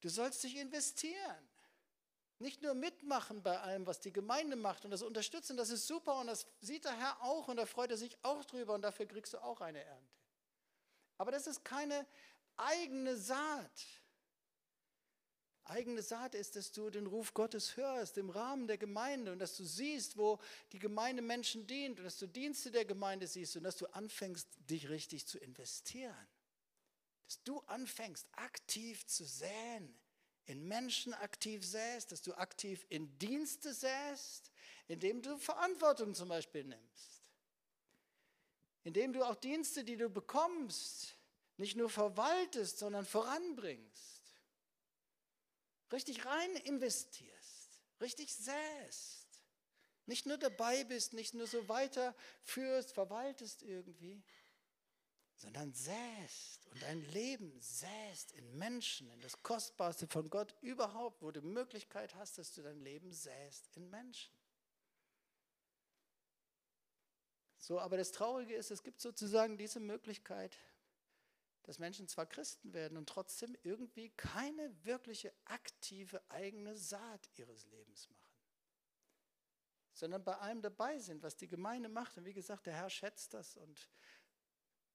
S1: Du sollst dich investieren. Nicht nur mitmachen bei allem, was die Gemeinde macht und das unterstützen, das ist super und das sieht der Herr auch und da freut er sich auch drüber und dafür kriegst du auch eine Ernte. Aber das ist keine eigene Saat. Eigene Saat ist, dass du den Ruf Gottes hörst im Rahmen der Gemeinde und dass du siehst, wo die Gemeinde Menschen dient und dass du Dienste der Gemeinde siehst und dass du anfängst, dich richtig zu investieren. Dass du anfängst, aktiv zu säen, in Menschen aktiv säst, dass du aktiv in Dienste säst, indem du Verantwortung zum Beispiel nimmst indem du auch Dienste, die du bekommst, nicht nur verwaltest, sondern voranbringst. Richtig rein investierst, richtig säst. Nicht nur dabei bist, nicht nur so weiterführst, verwaltest irgendwie, sondern säst und dein Leben säst in Menschen, in das Kostbarste von Gott überhaupt, wo du Möglichkeit hast, dass du dein Leben säst in Menschen. So, aber das Traurige ist, es gibt sozusagen diese Möglichkeit, dass Menschen zwar Christen werden und trotzdem irgendwie keine wirkliche aktive eigene Saat ihres Lebens machen, sondern bei allem dabei sind, was die Gemeinde macht. Und wie gesagt, der Herr schätzt das und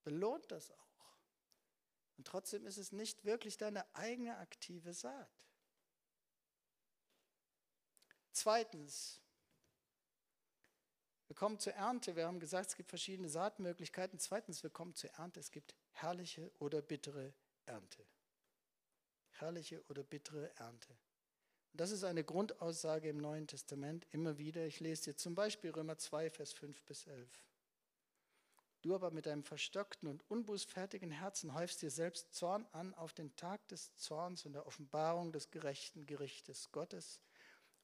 S1: belohnt das auch. Und trotzdem ist es nicht wirklich deine eigene aktive Saat. Zweitens, wir kommen zur Ernte. Wir haben gesagt, es gibt verschiedene Saatmöglichkeiten. Zweitens, wir kommen zur Ernte. Es gibt herrliche oder bittere Ernte. Herrliche oder bittere Ernte. Und das ist eine Grundaussage im Neuen Testament immer wieder. Ich lese dir zum Beispiel Römer 2, Vers 5 bis 11. Du aber mit deinem verstockten und unbußfertigen Herzen häufst dir selbst Zorn an auf den Tag des Zorns und der Offenbarung des gerechten Gerichtes Gottes.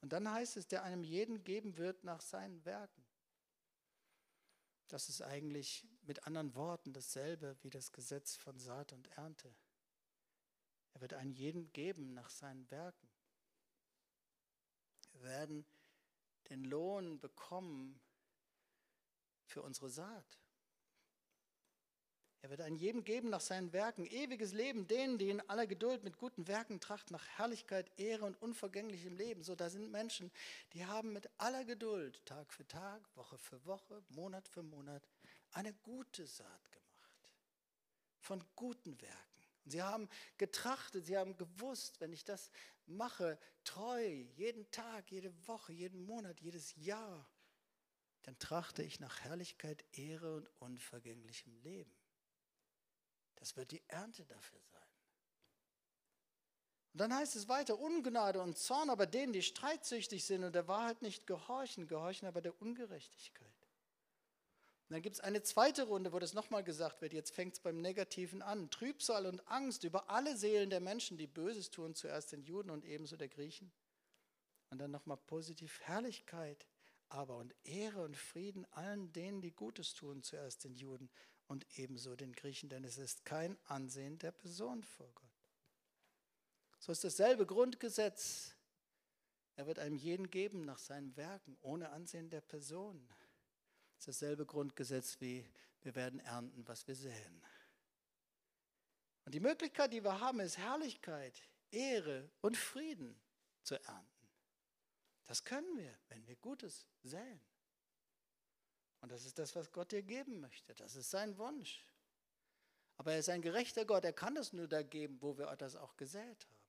S1: Und dann heißt es, der einem jeden geben wird nach seinen Werken. Das ist eigentlich mit anderen Worten dasselbe wie das Gesetz von Saat und Ernte. Er wird einen jeden geben nach seinen Werken. Wir werden den Lohn bekommen für unsere Saat. Er wird einen jedem geben nach seinen Werken, ewiges Leben denen, die in aller Geduld mit guten Werken trachten, nach Herrlichkeit, Ehre und unvergänglichem Leben. So, da sind Menschen, die haben mit aller Geduld, Tag für Tag, Woche für Woche, Monat für Monat, eine gute Saat gemacht. Von guten Werken. Und sie haben getrachtet, sie haben gewusst, wenn ich das mache, treu, jeden Tag, jede Woche, jeden Monat, jedes Jahr, dann trachte ich nach Herrlichkeit, Ehre und unvergänglichem Leben. Das wird die Ernte dafür sein. Und dann heißt es weiter, Ungnade und Zorn aber denen, die streitsüchtig sind und der Wahrheit nicht gehorchen, gehorchen aber der Ungerechtigkeit. Und dann gibt es eine zweite Runde, wo das nochmal gesagt wird, jetzt fängt es beim Negativen an. Trübsal und Angst über alle Seelen der Menschen, die Böses tun, zuerst den Juden und ebenso der Griechen. Und dann nochmal positiv Herrlichkeit, aber und Ehre und Frieden allen denen, die Gutes tun, zuerst den Juden und ebenso den Griechen, denn es ist kein Ansehen der Person vor Gott. So ist dasselbe Grundgesetz. Er wird einem jeden geben nach seinen Werken, ohne Ansehen der Person. Das ist dasselbe Grundgesetz wie wir werden ernten, was wir säen. Und die Möglichkeit, die wir haben, ist Herrlichkeit, Ehre und Frieden zu ernten. Das können wir, wenn wir Gutes säen. Und das ist das, was Gott dir geben möchte. Das ist sein Wunsch. Aber er ist ein gerechter Gott. Er kann es nur da geben, wo wir das auch gesät haben.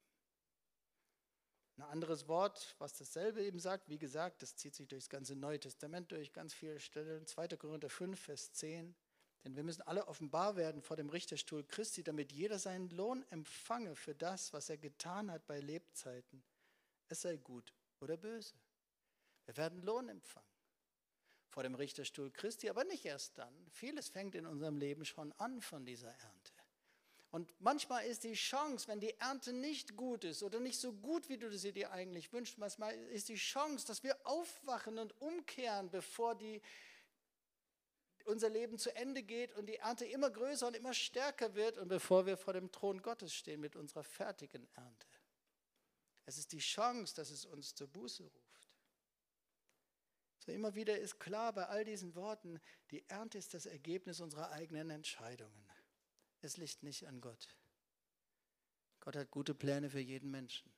S1: Ein anderes Wort, was dasselbe eben sagt, wie gesagt, das zieht sich durch das ganze Neue Testament durch, ganz viele Stellen. 2. Korinther 5, Vers 10. Denn wir müssen alle offenbar werden vor dem Richterstuhl Christi, damit jeder seinen Lohn empfange für das, was er getan hat bei Lebzeiten. Es sei gut oder böse. Wir werden Lohn empfangen vor dem Richterstuhl Christi, aber nicht erst dann. Vieles fängt in unserem Leben schon an von dieser Ernte. Und manchmal ist die Chance, wenn die Ernte nicht gut ist oder nicht so gut, wie du sie dir eigentlich wünschst, manchmal ist die Chance, dass wir aufwachen und umkehren, bevor die, unser Leben zu Ende geht und die Ernte immer größer und immer stärker wird und bevor wir vor dem Thron Gottes stehen mit unserer fertigen Ernte. Es ist die Chance, dass es uns zur Buße ruft. So immer wieder ist klar bei all diesen Worten, die Ernte ist das Ergebnis unserer eigenen Entscheidungen. Es liegt nicht an Gott. Gott hat gute Pläne für jeden Menschen.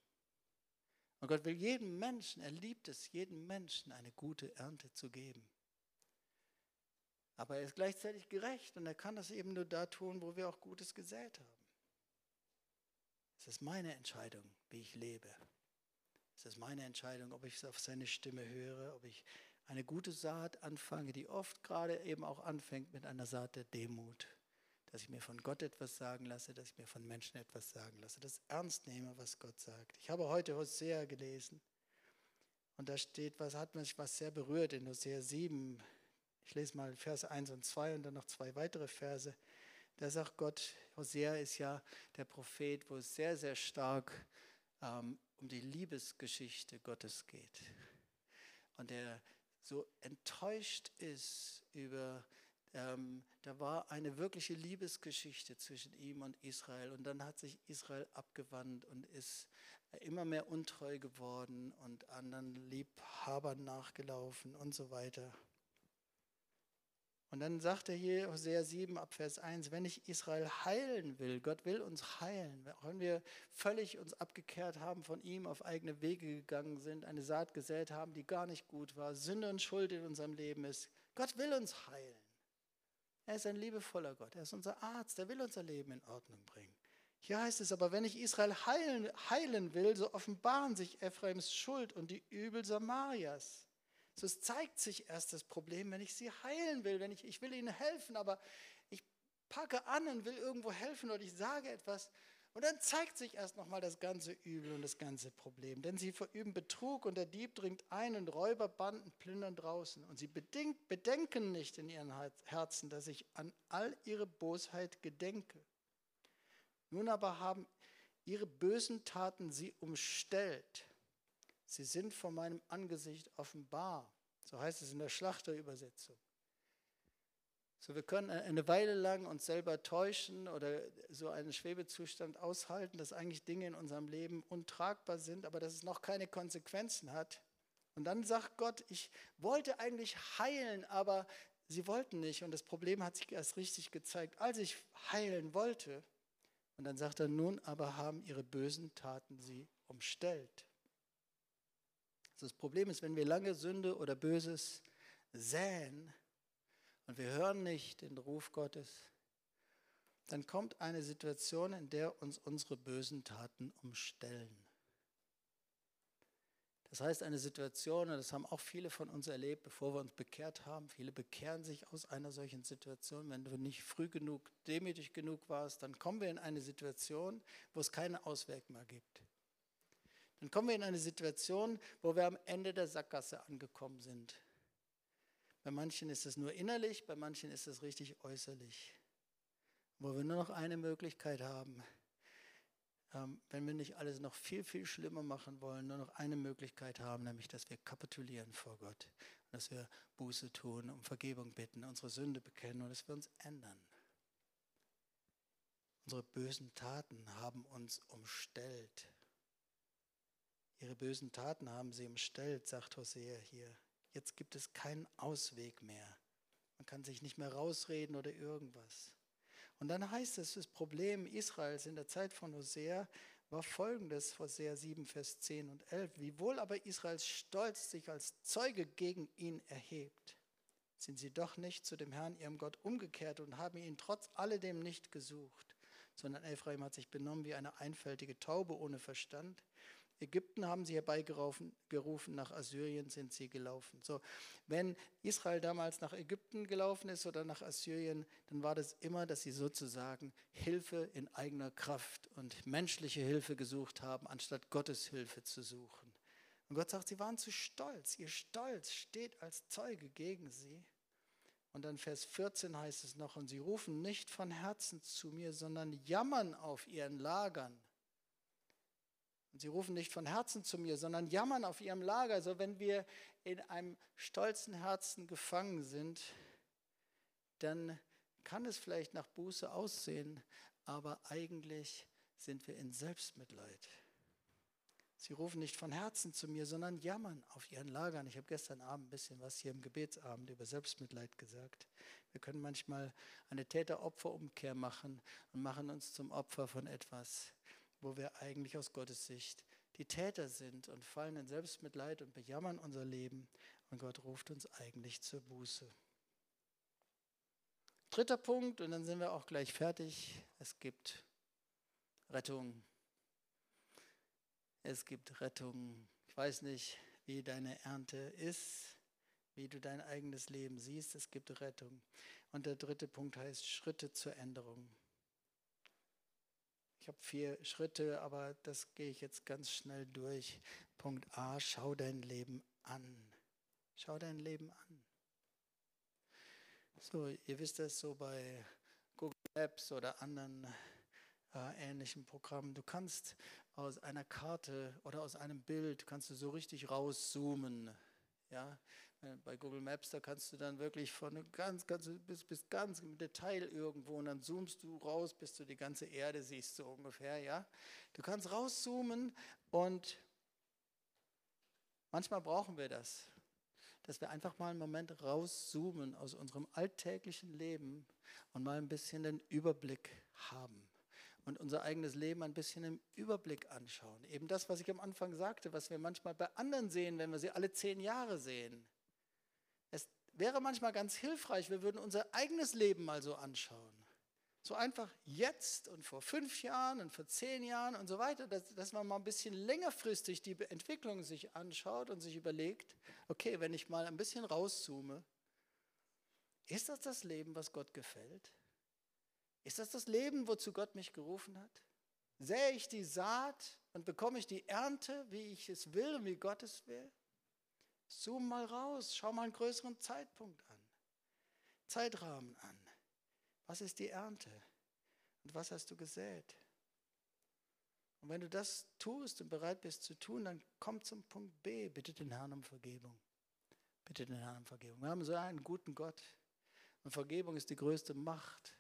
S1: Und Gott will jedem Menschen, er liebt es, jedem Menschen eine gute Ernte zu geben. Aber er ist gleichzeitig gerecht und er kann das eben nur da tun, wo wir auch Gutes gesät haben. Es ist meine Entscheidung, wie ich lebe. Es ist meine Entscheidung, ob ich auf seine Stimme höre, ob ich eine gute Saat anfange, die oft gerade eben auch anfängt mit einer Saat der Demut. Dass ich mir von Gott etwas sagen lasse, dass ich mir von Menschen etwas sagen lasse, das ernst nehme, was Gott sagt. Ich habe heute Hosea gelesen und da steht, was hat mich was sehr berührt in Hosea 7. Ich lese mal Verse 1 und 2 und dann noch zwei weitere Verse. Da sagt Gott, Hosea ist ja der Prophet, wo es sehr, sehr stark ähm, um die Liebesgeschichte Gottes geht. Und er so enttäuscht ist über, ähm, da war eine wirkliche Liebesgeschichte zwischen ihm und Israel. Und dann hat sich Israel abgewandt und ist immer mehr untreu geworden und anderen Liebhabern nachgelaufen und so weiter. Und dann sagt er hier, Hosea 7 ab Vers 1, wenn ich Israel heilen will, Gott will uns heilen, auch wenn wir völlig uns abgekehrt haben von ihm, auf eigene Wege gegangen sind, eine Saat gesät haben, die gar nicht gut war, Sünde und Schuld in unserem Leben ist, Gott will uns heilen. Er ist ein liebevoller Gott, er ist unser Arzt, er will unser Leben in Ordnung bringen. Hier heißt es aber, wenn ich Israel heilen, heilen will, so offenbaren sich Ephraims Schuld und die Übel Samarias. So, es zeigt sich erst das Problem, wenn ich sie heilen will, wenn ich, ich will ihnen helfen, aber ich packe an und will irgendwo helfen oder ich sage etwas und dann zeigt sich erst nochmal das ganze Übel und das ganze Problem. Denn sie verüben Betrug und der Dieb dringt ein und Räuberbanden plündern draußen. Und sie bedingt, bedenken nicht in ihren Herzen, dass ich an all ihre Bosheit gedenke. Nun aber haben ihre bösen Taten sie umstellt Sie sind vor meinem Angesicht offenbar. So heißt es in der Schlachterübersetzung. So, wir können eine Weile lang uns selber täuschen oder so einen Schwebezustand aushalten, dass eigentlich Dinge in unserem Leben untragbar sind, aber dass es noch keine Konsequenzen hat. Und dann sagt Gott, ich wollte eigentlich heilen, aber sie wollten nicht. Und das Problem hat sich erst richtig gezeigt, als ich heilen wollte. Und dann sagt er, nun aber haben ihre bösen Taten sie umstellt. Das Problem ist, wenn wir lange Sünde oder Böses säen und wir hören nicht den Ruf Gottes, dann kommt eine Situation, in der uns unsere bösen Taten umstellen. Das heißt, eine Situation, und das haben auch viele von uns erlebt, bevor wir uns bekehrt haben. Viele bekehren sich aus einer solchen Situation. Wenn du nicht früh genug demütig genug warst, dann kommen wir in eine Situation, wo es keinen Ausweg mehr gibt dann kommen wir in eine Situation, wo wir am Ende der Sackgasse angekommen sind. Bei manchen ist es nur innerlich, bei manchen ist es richtig äußerlich. Wo wir nur noch eine Möglichkeit haben, ähm, wenn wir nicht alles noch viel, viel schlimmer machen wollen, nur noch eine Möglichkeit haben, nämlich dass wir kapitulieren vor Gott, dass wir Buße tun, um Vergebung bitten, unsere Sünde bekennen und dass wir uns ändern. Unsere bösen Taten haben uns umstellt. Ihre bösen Taten haben sie umstellt, sagt Hosea hier. Jetzt gibt es keinen Ausweg mehr. Man kann sich nicht mehr rausreden oder irgendwas. Und dann heißt es, das Problem Israels in der Zeit von Hosea war folgendes, Hosea 7, Vers 10 und 11. Wiewohl aber Israels Stolz sich als Zeuge gegen ihn erhebt, sind sie doch nicht zu dem Herrn, ihrem Gott, umgekehrt und haben ihn trotz alledem nicht gesucht, sondern Ephraim hat sich benommen wie eine einfältige Taube ohne Verstand. Ägypten haben sie herbeigerufen, gerufen, nach Assyrien sind sie gelaufen. So, wenn Israel damals nach Ägypten gelaufen ist oder nach Assyrien, dann war das immer, dass sie sozusagen Hilfe in eigener Kraft und menschliche Hilfe gesucht haben, anstatt Gottes Hilfe zu suchen. Und Gott sagt, sie waren zu stolz. Ihr Stolz steht als Zeuge gegen sie. Und dann Vers 14 heißt es noch, und sie rufen nicht von Herzen zu mir, sondern jammern auf ihren Lagern. Und sie rufen nicht von Herzen zu mir, sondern jammern auf ihrem Lager. Also wenn wir in einem stolzen Herzen gefangen sind, dann kann es vielleicht nach Buße aussehen, aber eigentlich sind wir in Selbstmitleid. Sie rufen nicht von Herzen zu mir, sondern jammern auf ihren Lagern. Ich habe gestern Abend ein bisschen was hier im Gebetsabend über Selbstmitleid gesagt. Wir können manchmal eine Täter-Opfer-Umkehr machen und machen uns zum Opfer von etwas, wo wir eigentlich aus Gottes Sicht die Täter sind und fallen in Selbstmitleid und bejammern unser Leben. Und Gott ruft uns eigentlich zur Buße. Dritter Punkt, und dann sind wir auch gleich fertig. Es gibt Rettung es gibt Rettung. Ich weiß nicht, wie deine Ernte ist, wie du dein eigenes Leben siehst. Es gibt Rettung. Und der dritte Punkt heißt Schritte zur Änderung. Ich habe vier Schritte, aber das gehe ich jetzt ganz schnell durch. Punkt A, schau dein Leben an. Schau dein Leben an. So, ihr wisst das so bei Google Maps oder anderen äh, ähnlichen Programmen. Du kannst aus einer Karte oder aus einem Bild kannst du so richtig rauszoomen. Ja, bei Google Maps, da kannst du dann wirklich von ganz, ganz, bis, bis ganz im Detail irgendwo und dann zoomst du raus, bis du die ganze Erde siehst, so ungefähr, ja. Du kannst rauszoomen und manchmal brauchen wir das, dass wir einfach mal einen Moment rauszoomen aus unserem alltäglichen Leben und mal ein bisschen den Überblick haben und unser eigenes Leben ein bisschen im Überblick anschauen. Eben das, was ich am Anfang sagte, was wir manchmal bei anderen sehen, wenn wir sie alle zehn Jahre sehen. Wäre manchmal ganz hilfreich, wir würden unser eigenes Leben mal so anschauen. So einfach jetzt und vor fünf Jahren und vor zehn Jahren und so weiter, dass, dass man mal ein bisschen längerfristig die Entwicklung sich anschaut und sich überlegt, okay, wenn ich mal ein bisschen rauszoome, ist das das Leben, was Gott gefällt? Ist das das Leben, wozu Gott mich gerufen hat? Sähe ich die Saat und bekomme ich die Ernte, wie ich es will und wie Gott es will? Zoom mal raus, schau mal einen größeren Zeitpunkt an, Zeitrahmen an. Was ist die Ernte und was hast du gesät? Und wenn du das tust und bereit bist zu tun, dann komm zum Punkt B, bitte den Herrn um Vergebung. Bitte den Herrn um Vergebung. Wir haben so einen guten Gott und Vergebung ist die größte Macht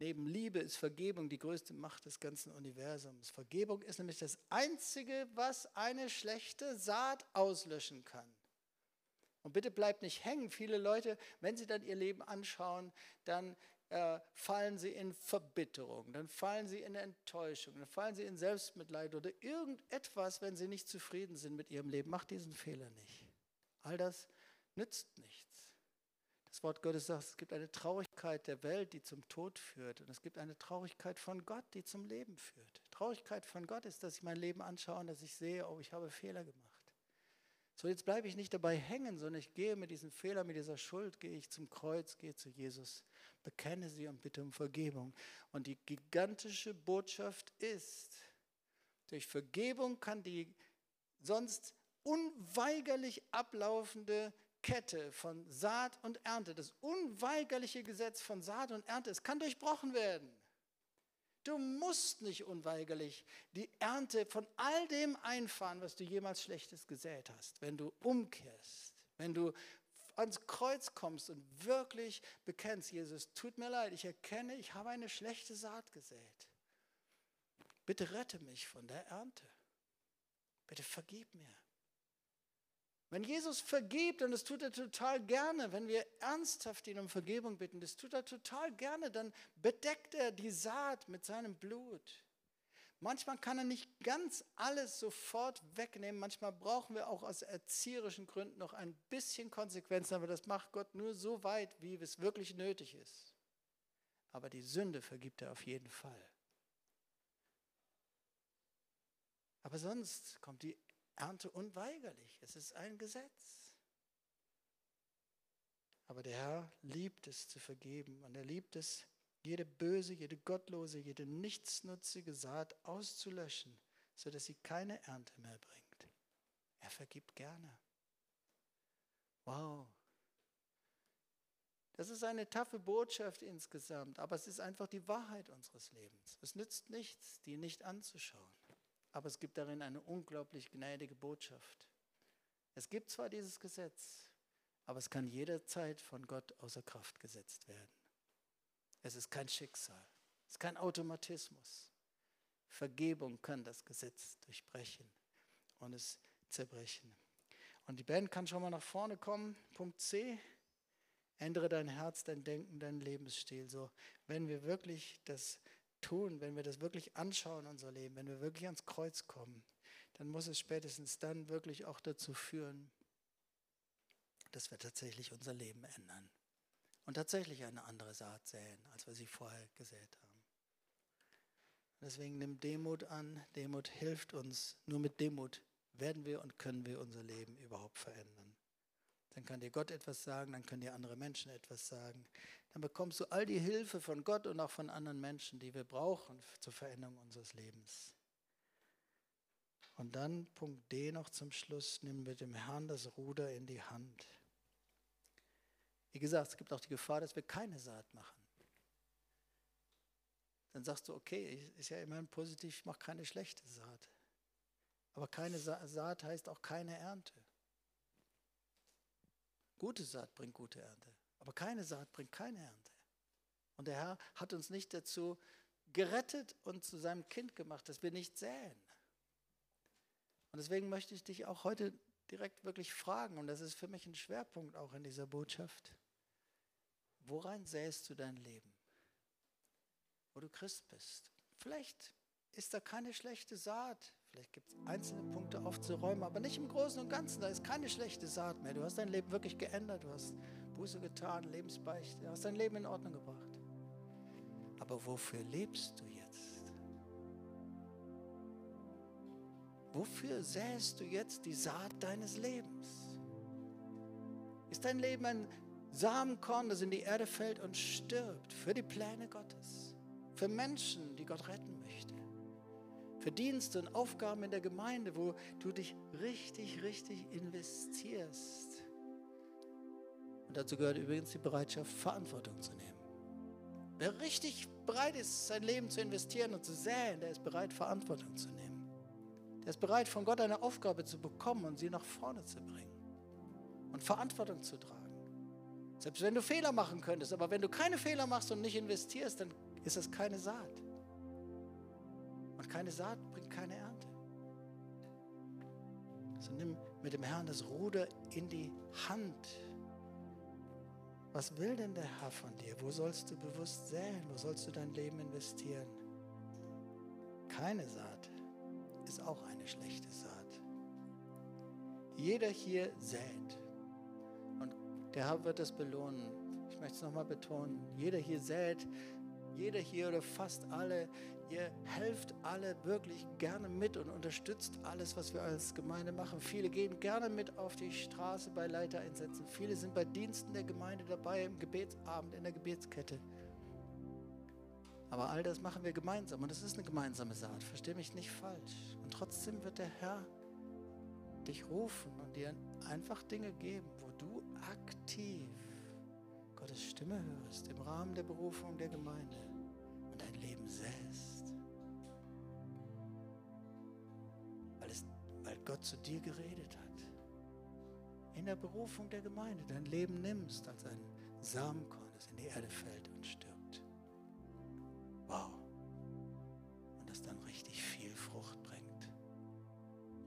S1: Neben Liebe ist Vergebung die größte Macht des ganzen Universums. Vergebung ist nämlich das Einzige, was eine schlechte Saat auslöschen kann. Und bitte bleibt nicht hängen. Viele Leute, wenn sie dann ihr Leben anschauen, dann äh, fallen sie in Verbitterung, dann fallen sie in Enttäuschung, dann fallen sie in Selbstmitleid oder irgendetwas, wenn sie nicht zufrieden sind mit ihrem Leben. Macht diesen Fehler nicht. All das nützt nichts. Das Wort Gottes sagt, es gibt eine Traurigkeit der Welt, die zum Tod führt. Und es gibt eine Traurigkeit von Gott, die zum Leben führt. Traurigkeit von Gott ist, dass ich mein Leben anschaue und dass ich sehe, oh, ich habe Fehler gemacht. So, jetzt bleibe ich nicht dabei hängen, sondern ich gehe mit diesem Fehler, mit dieser Schuld, gehe ich zum Kreuz, gehe zu Jesus, bekenne sie und bitte um Vergebung. Und die gigantische Botschaft ist, durch Vergebung kann die sonst unweigerlich ablaufende Kette von Saat und Ernte, das unweigerliche Gesetz von Saat und Ernte, es kann durchbrochen werden. Du musst nicht unweigerlich die Ernte von all dem einfahren, was du jemals Schlechtes gesät hast, wenn du umkehrst, wenn du ans Kreuz kommst und wirklich bekennst, Jesus, tut mir leid, ich erkenne, ich habe eine schlechte Saat gesät. Bitte rette mich von der Ernte. bitte vergib mir. Wenn Jesus vergibt, und das tut er total gerne, wenn wir ernsthaft ihn um Vergebung bitten, das tut er total gerne, dann bedeckt er die Saat mit seinem Blut. Manchmal kann er nicht ganz alles sofort wegnehmen. Manchmal brauchen wir auch aus erzieherischen Gründen noch ein bisschen Konsequenzen, aber das macht Gott nur so weit, wie es wirklich nötig ist. Aber die Sünde vergibt er auf jeden Fall. Aber sonst kommt die Ernte unweigerlich. Es ist ein Gesetz. Aber der Herr liebt es zu vergeben und er liebt es, jede böse, jede gottlose, jede nichtsnutzige Saat auszulöschen, sodass sie keine Ernte mehr bringt. Er vergibt gerne. Wow. Das ist eine taffe Botschaft insgesamt, aber es ist einfach die Wahrheit unseres Lebens. Es nützt nichts, die nicht anzuschauen aber es gibt darin eine unglaublich gnädige Botschaft. Es gibt zwar dieses Gesetz, aber es kann jederzeit von Gott außer Kraft gesetzt werden. Es ist kein Schicksal, es ist kein Automatismus. Vergebung kann das Gesetz durchbrechen und es zerbrechen. Und die Band kann schon mal nach vorne kommen. Punkt C. Ändere dein Herz, dein Denken, dein Lebensstil. So, wenn wir wirklich das tun, wenn wir das wirklich anschauen, unser Leben, wenn wir wirklich ans Kreuz kommen, dann muss es spätestens dann wirklich auch dazu führen, dass wir tatsächlich unser Leben ändern und tatsächlich eine andere Saat säen, als wir sie vorher gesät haben. Deswegen nimm Demut an. Demut hilft uns. Nur mit Demut werden wir und können wir unser Leben überhaupt verändern. Dann kann dir Gott etwas sagen, dann können dir andere Menschen etwas sagen. Dann bekommst du all die Hilfe von Gott und auch von anderen Menschen, die wir brauchen zur Veränderung unseres Lebens. Und dann Punkt D noch zum Schluss, nimm mit dem Herrn das Ruder in die Hand. Wie gesagt, es gibt auch die Gefahr, dass wir keine Saat machen. Dann sagst du, okay, ist ja immerhin positiv, ich mache keine schlechte Saat. Aber keine Saat heißt auch keine Ernte. Gute Saat bringt gute Ernte, aber keine Saat bringt keine Ernte. Und der Herr hat uns nicht dazu gerettet und zu seinem Kind gemacht, dass wir nicht säen. Und deswegen möchte ich dich auch heute direkt wirklich fragen, und das ist für mich ein Schwerpunkt auch in dieser Botschaft. Worein säst du dein Leben? Wo du Christ bist. Vielleicht ist da keine schlechte Saat. Vielleicht gibt es einzelne Punkte aufzuräumen, aber nicht im Großen und Ganzen. Da ist keine schlechte Saat mehr. Du hast dein Leben wirklich geändert. Du hast Buße getan, Lebensbeichte. Hast dein Leben in Ordnung gebracht. Aber wofür lebst du jetzt? Wofür säst du jetzt die Saat deines Lebens? Ist dein Leben ein Samenkorn, das in die Erde fällt und stirbt für die Pläne Gottes? Für Menschen, die Gott retten möchte? für Dienste und Aufgaben in der Gemeinde, wo du dich richtig, richtig investierst. Und dazu gehört übrigens die Bereitschaft, Verantwortung zu nehmen. Wer richtig bereit ist, sein Leben zu investieren und zu säen, der ist bereit, Verantwortung zu nehmen. Der ist bereit, von Gott eine Aufgabe zu bekommen und sie nach vorne zu bringen und Verantwortung zu tragen. Selbst wenn du Fehler machen könntest, aber wenn du keine Fehler machst und nicht investierst, dann ist das keine Saat. Und keine Saat bringt keine Ernte. Also nimm mit dem Herrn das Ruder in die Hand. Was will denn der Herr von dir? Wo sollst du bewusst säen? Wo sollst du dein Leben investieren? Keine Saat ist auch eine schlechte Saat. Jeder hier sät. Und der Herr wird es belohnen. Ich möchte es nochmal betonen. Jeder hier sät. Jeder hier oder fast alle Ihr helft alle wirklich gerne mit und unterstützt alles, was wir als Gemeinde machen. Viele gehen gerne mit auf die Straße bei Leitereinsätzen. Viele sind bei Diensten der Gemeinde dabei, im Gebetsabend, in der Gebetskette. Aber all das machen wir gemeinsam und es ist eine gemeinsame Saat. Verstehe mich nicht falsch. Und trotzdem wird der Herr dich rufen und dir einfach Dinge geben, wo du aktiv Gottes Stimme hörst im Rahmen der Berufung der Gemeinde und dein Leben säst. Gott zu dir geredet hat. In der Berufung der Gemeinde dein Leben nimmst als ein Samenkorn, das in die Erde fällt und stirbt. Wow. Und das dann richtig viel Frucht bringt.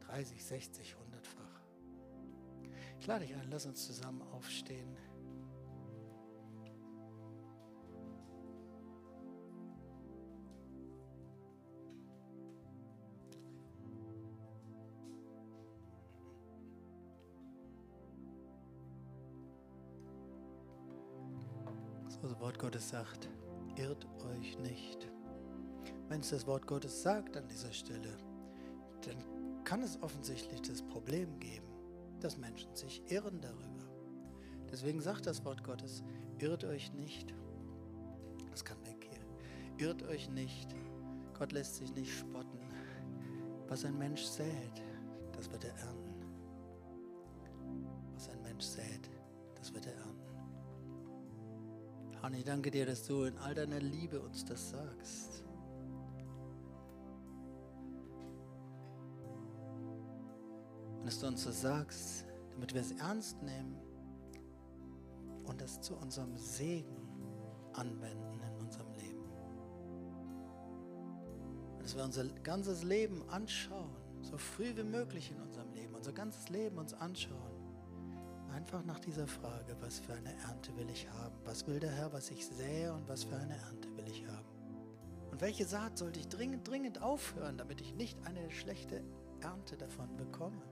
S1: 30, 60, 100-fach. Ich lade dich ein, lass uns zusammen aufstehen. Gottes sagt, irrt euch nicht. Wenn es das Wort Gottes sagt an dieser Stelle, dann kann es offensichtlich das Problem geben, dass Menschen sich irren darüber. Deswegen sagt das Wort Gottes, irrt euch nicht. Das kann weg hier. Irrt euch nicht. Gott lässt sich nicht spotten. Was ein Mensch sät, das wird er ernten. Und ich danke dir, dass du in all deiner Liebe uns das sagst. Und dass du uns das sagst, damit wir es ernst nehmen und es zu unserem Segen anwenden in unserem Leben. Und dass wir unser ganzes Leben anschauen, so früh wie möglich in unserem Leben, unser ganzes Leben uns anschauen Einfach nach dieser Frage, was für eine Ernte will ich haben? Was will der Herr, was ich sähe und was für eine Ernte will ich haben? Und welche Saat sollte ich dringend, dringend aufhören, damit ich nicht eine schlechte Ernte davon bekomme?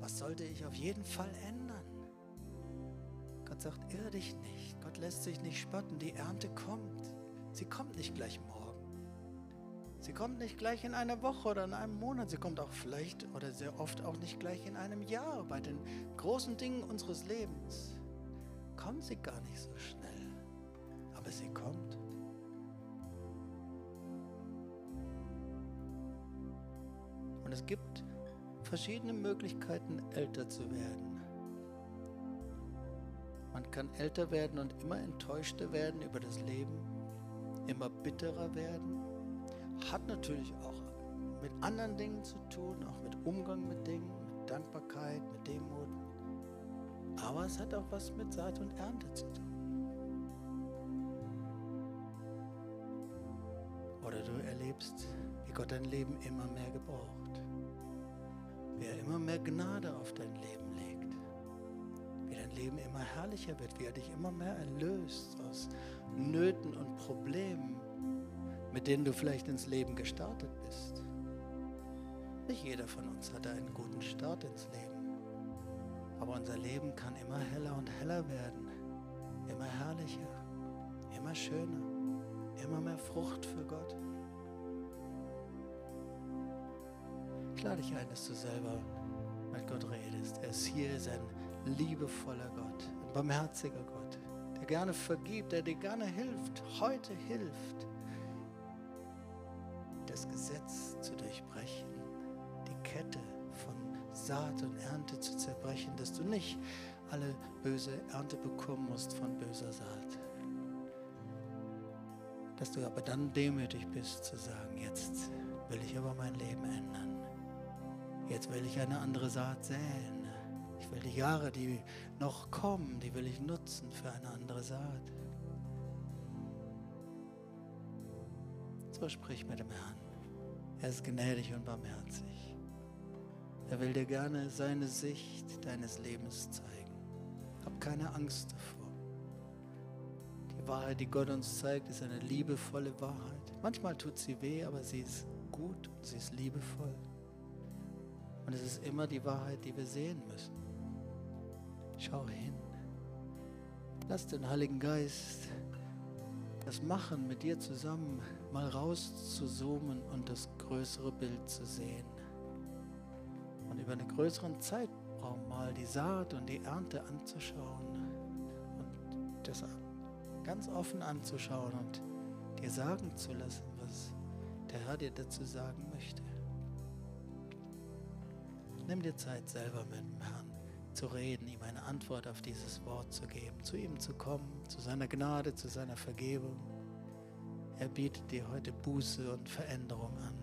S1: Was sollte ich auf jeden Fall ändern? Gott sagt, irr dich nicht. Gott lässt sich nicht spotten. Die Ernte kommt. Sie kommt nicht gleich morgen. Sie kommt nicht gleich in einer Woche oder in einem Monat. Sie kommt auch vielleicht oder sehr oft auch nicht gleich in einem Jahr. Bei den großen Dingen unseres Lebens kommt sie gar nicht so schnell. Aber sie kommt. Und es gibt verschiedene Möglichkeiten, älter zu werden. Man kann älter werden und immer enttäuschter werden über das Leben, immer bitterer werden hat natürlich auch mit anderen Dingen zu tun, auch mit Umgang mit Dingen, mit Dankbarkeit, mit Demut. Aber es hat auch was mit Saat und Ernte zu tun. Oder du erlebst, wie Gott dein Leben immer mehr gebraucht. Wie er immer mehr Gnade auf dein Leben legt. Wie dein Leben immer herrlicher wird, wie er dich immer mehr erlöst aus Nöten und Problemen mit denen du vielleicht ins Leben gestartet bist. Nicht jeder von uns hatte einen guten Start ins Leben. Aber unser Leben kann immer heller und heller werden, immer herrlicher, immer schöner, immer mehr Frucht für Gott. Ich lade dich ein, dass du selber mit Gott redest. Er ist hier, ist ein liebevoller Gott, ein barmherziger Gott, der gerne vergibt, der dir gerne hilft, heute hilft das Gesetz zu durchbrechen, die Kette von Saat und Ernte zu zerbrechen, dass du nicht alle böse Ernte bekommen musst von böser Saat. Dass du aber dann demütig bist zu sagen, jetzt will ich aber mein Leben ändern. Jetzt will ich eine andere Saat säen. Ich will die Jahre, die noch kommen, die will ich nutzen für eine andere Saat. So sprich mit dem Herrn. Er ist gnädig und barmherzig. Er will dir gerne seine Sicht deines Lebens zeigen. Hab keine Angst davor. Die Wahrheit, die Gott uns zeigt, ist eine liebevolle Wahrheit. Manchmal tut sie weh, aber sie ist gut und sie ist liebevoll. Und es ist immer die Wahrheit, die wir sehen müssen. Schau hin. Lass den Heiligen Geist das Machen mit dir zusammen mal raus zu zoomen und das größere Bild zu sehen. Und über einen größeren Zeitraum mal die Saat und die Ernte anzuschauen und das ganz offen anzuschauen und dir sagen zu lassen, was der Herr dir dazu sagen möchte. Nimm dir Zeit selber mit dem Herrn zu reden, ihm eine Antwort auf dieses Wort zu geben, zu ihm zu kommen, zu seiner Gnade, zu seiner Vergebung. Er bietet dir heute Buße und Veränderung an.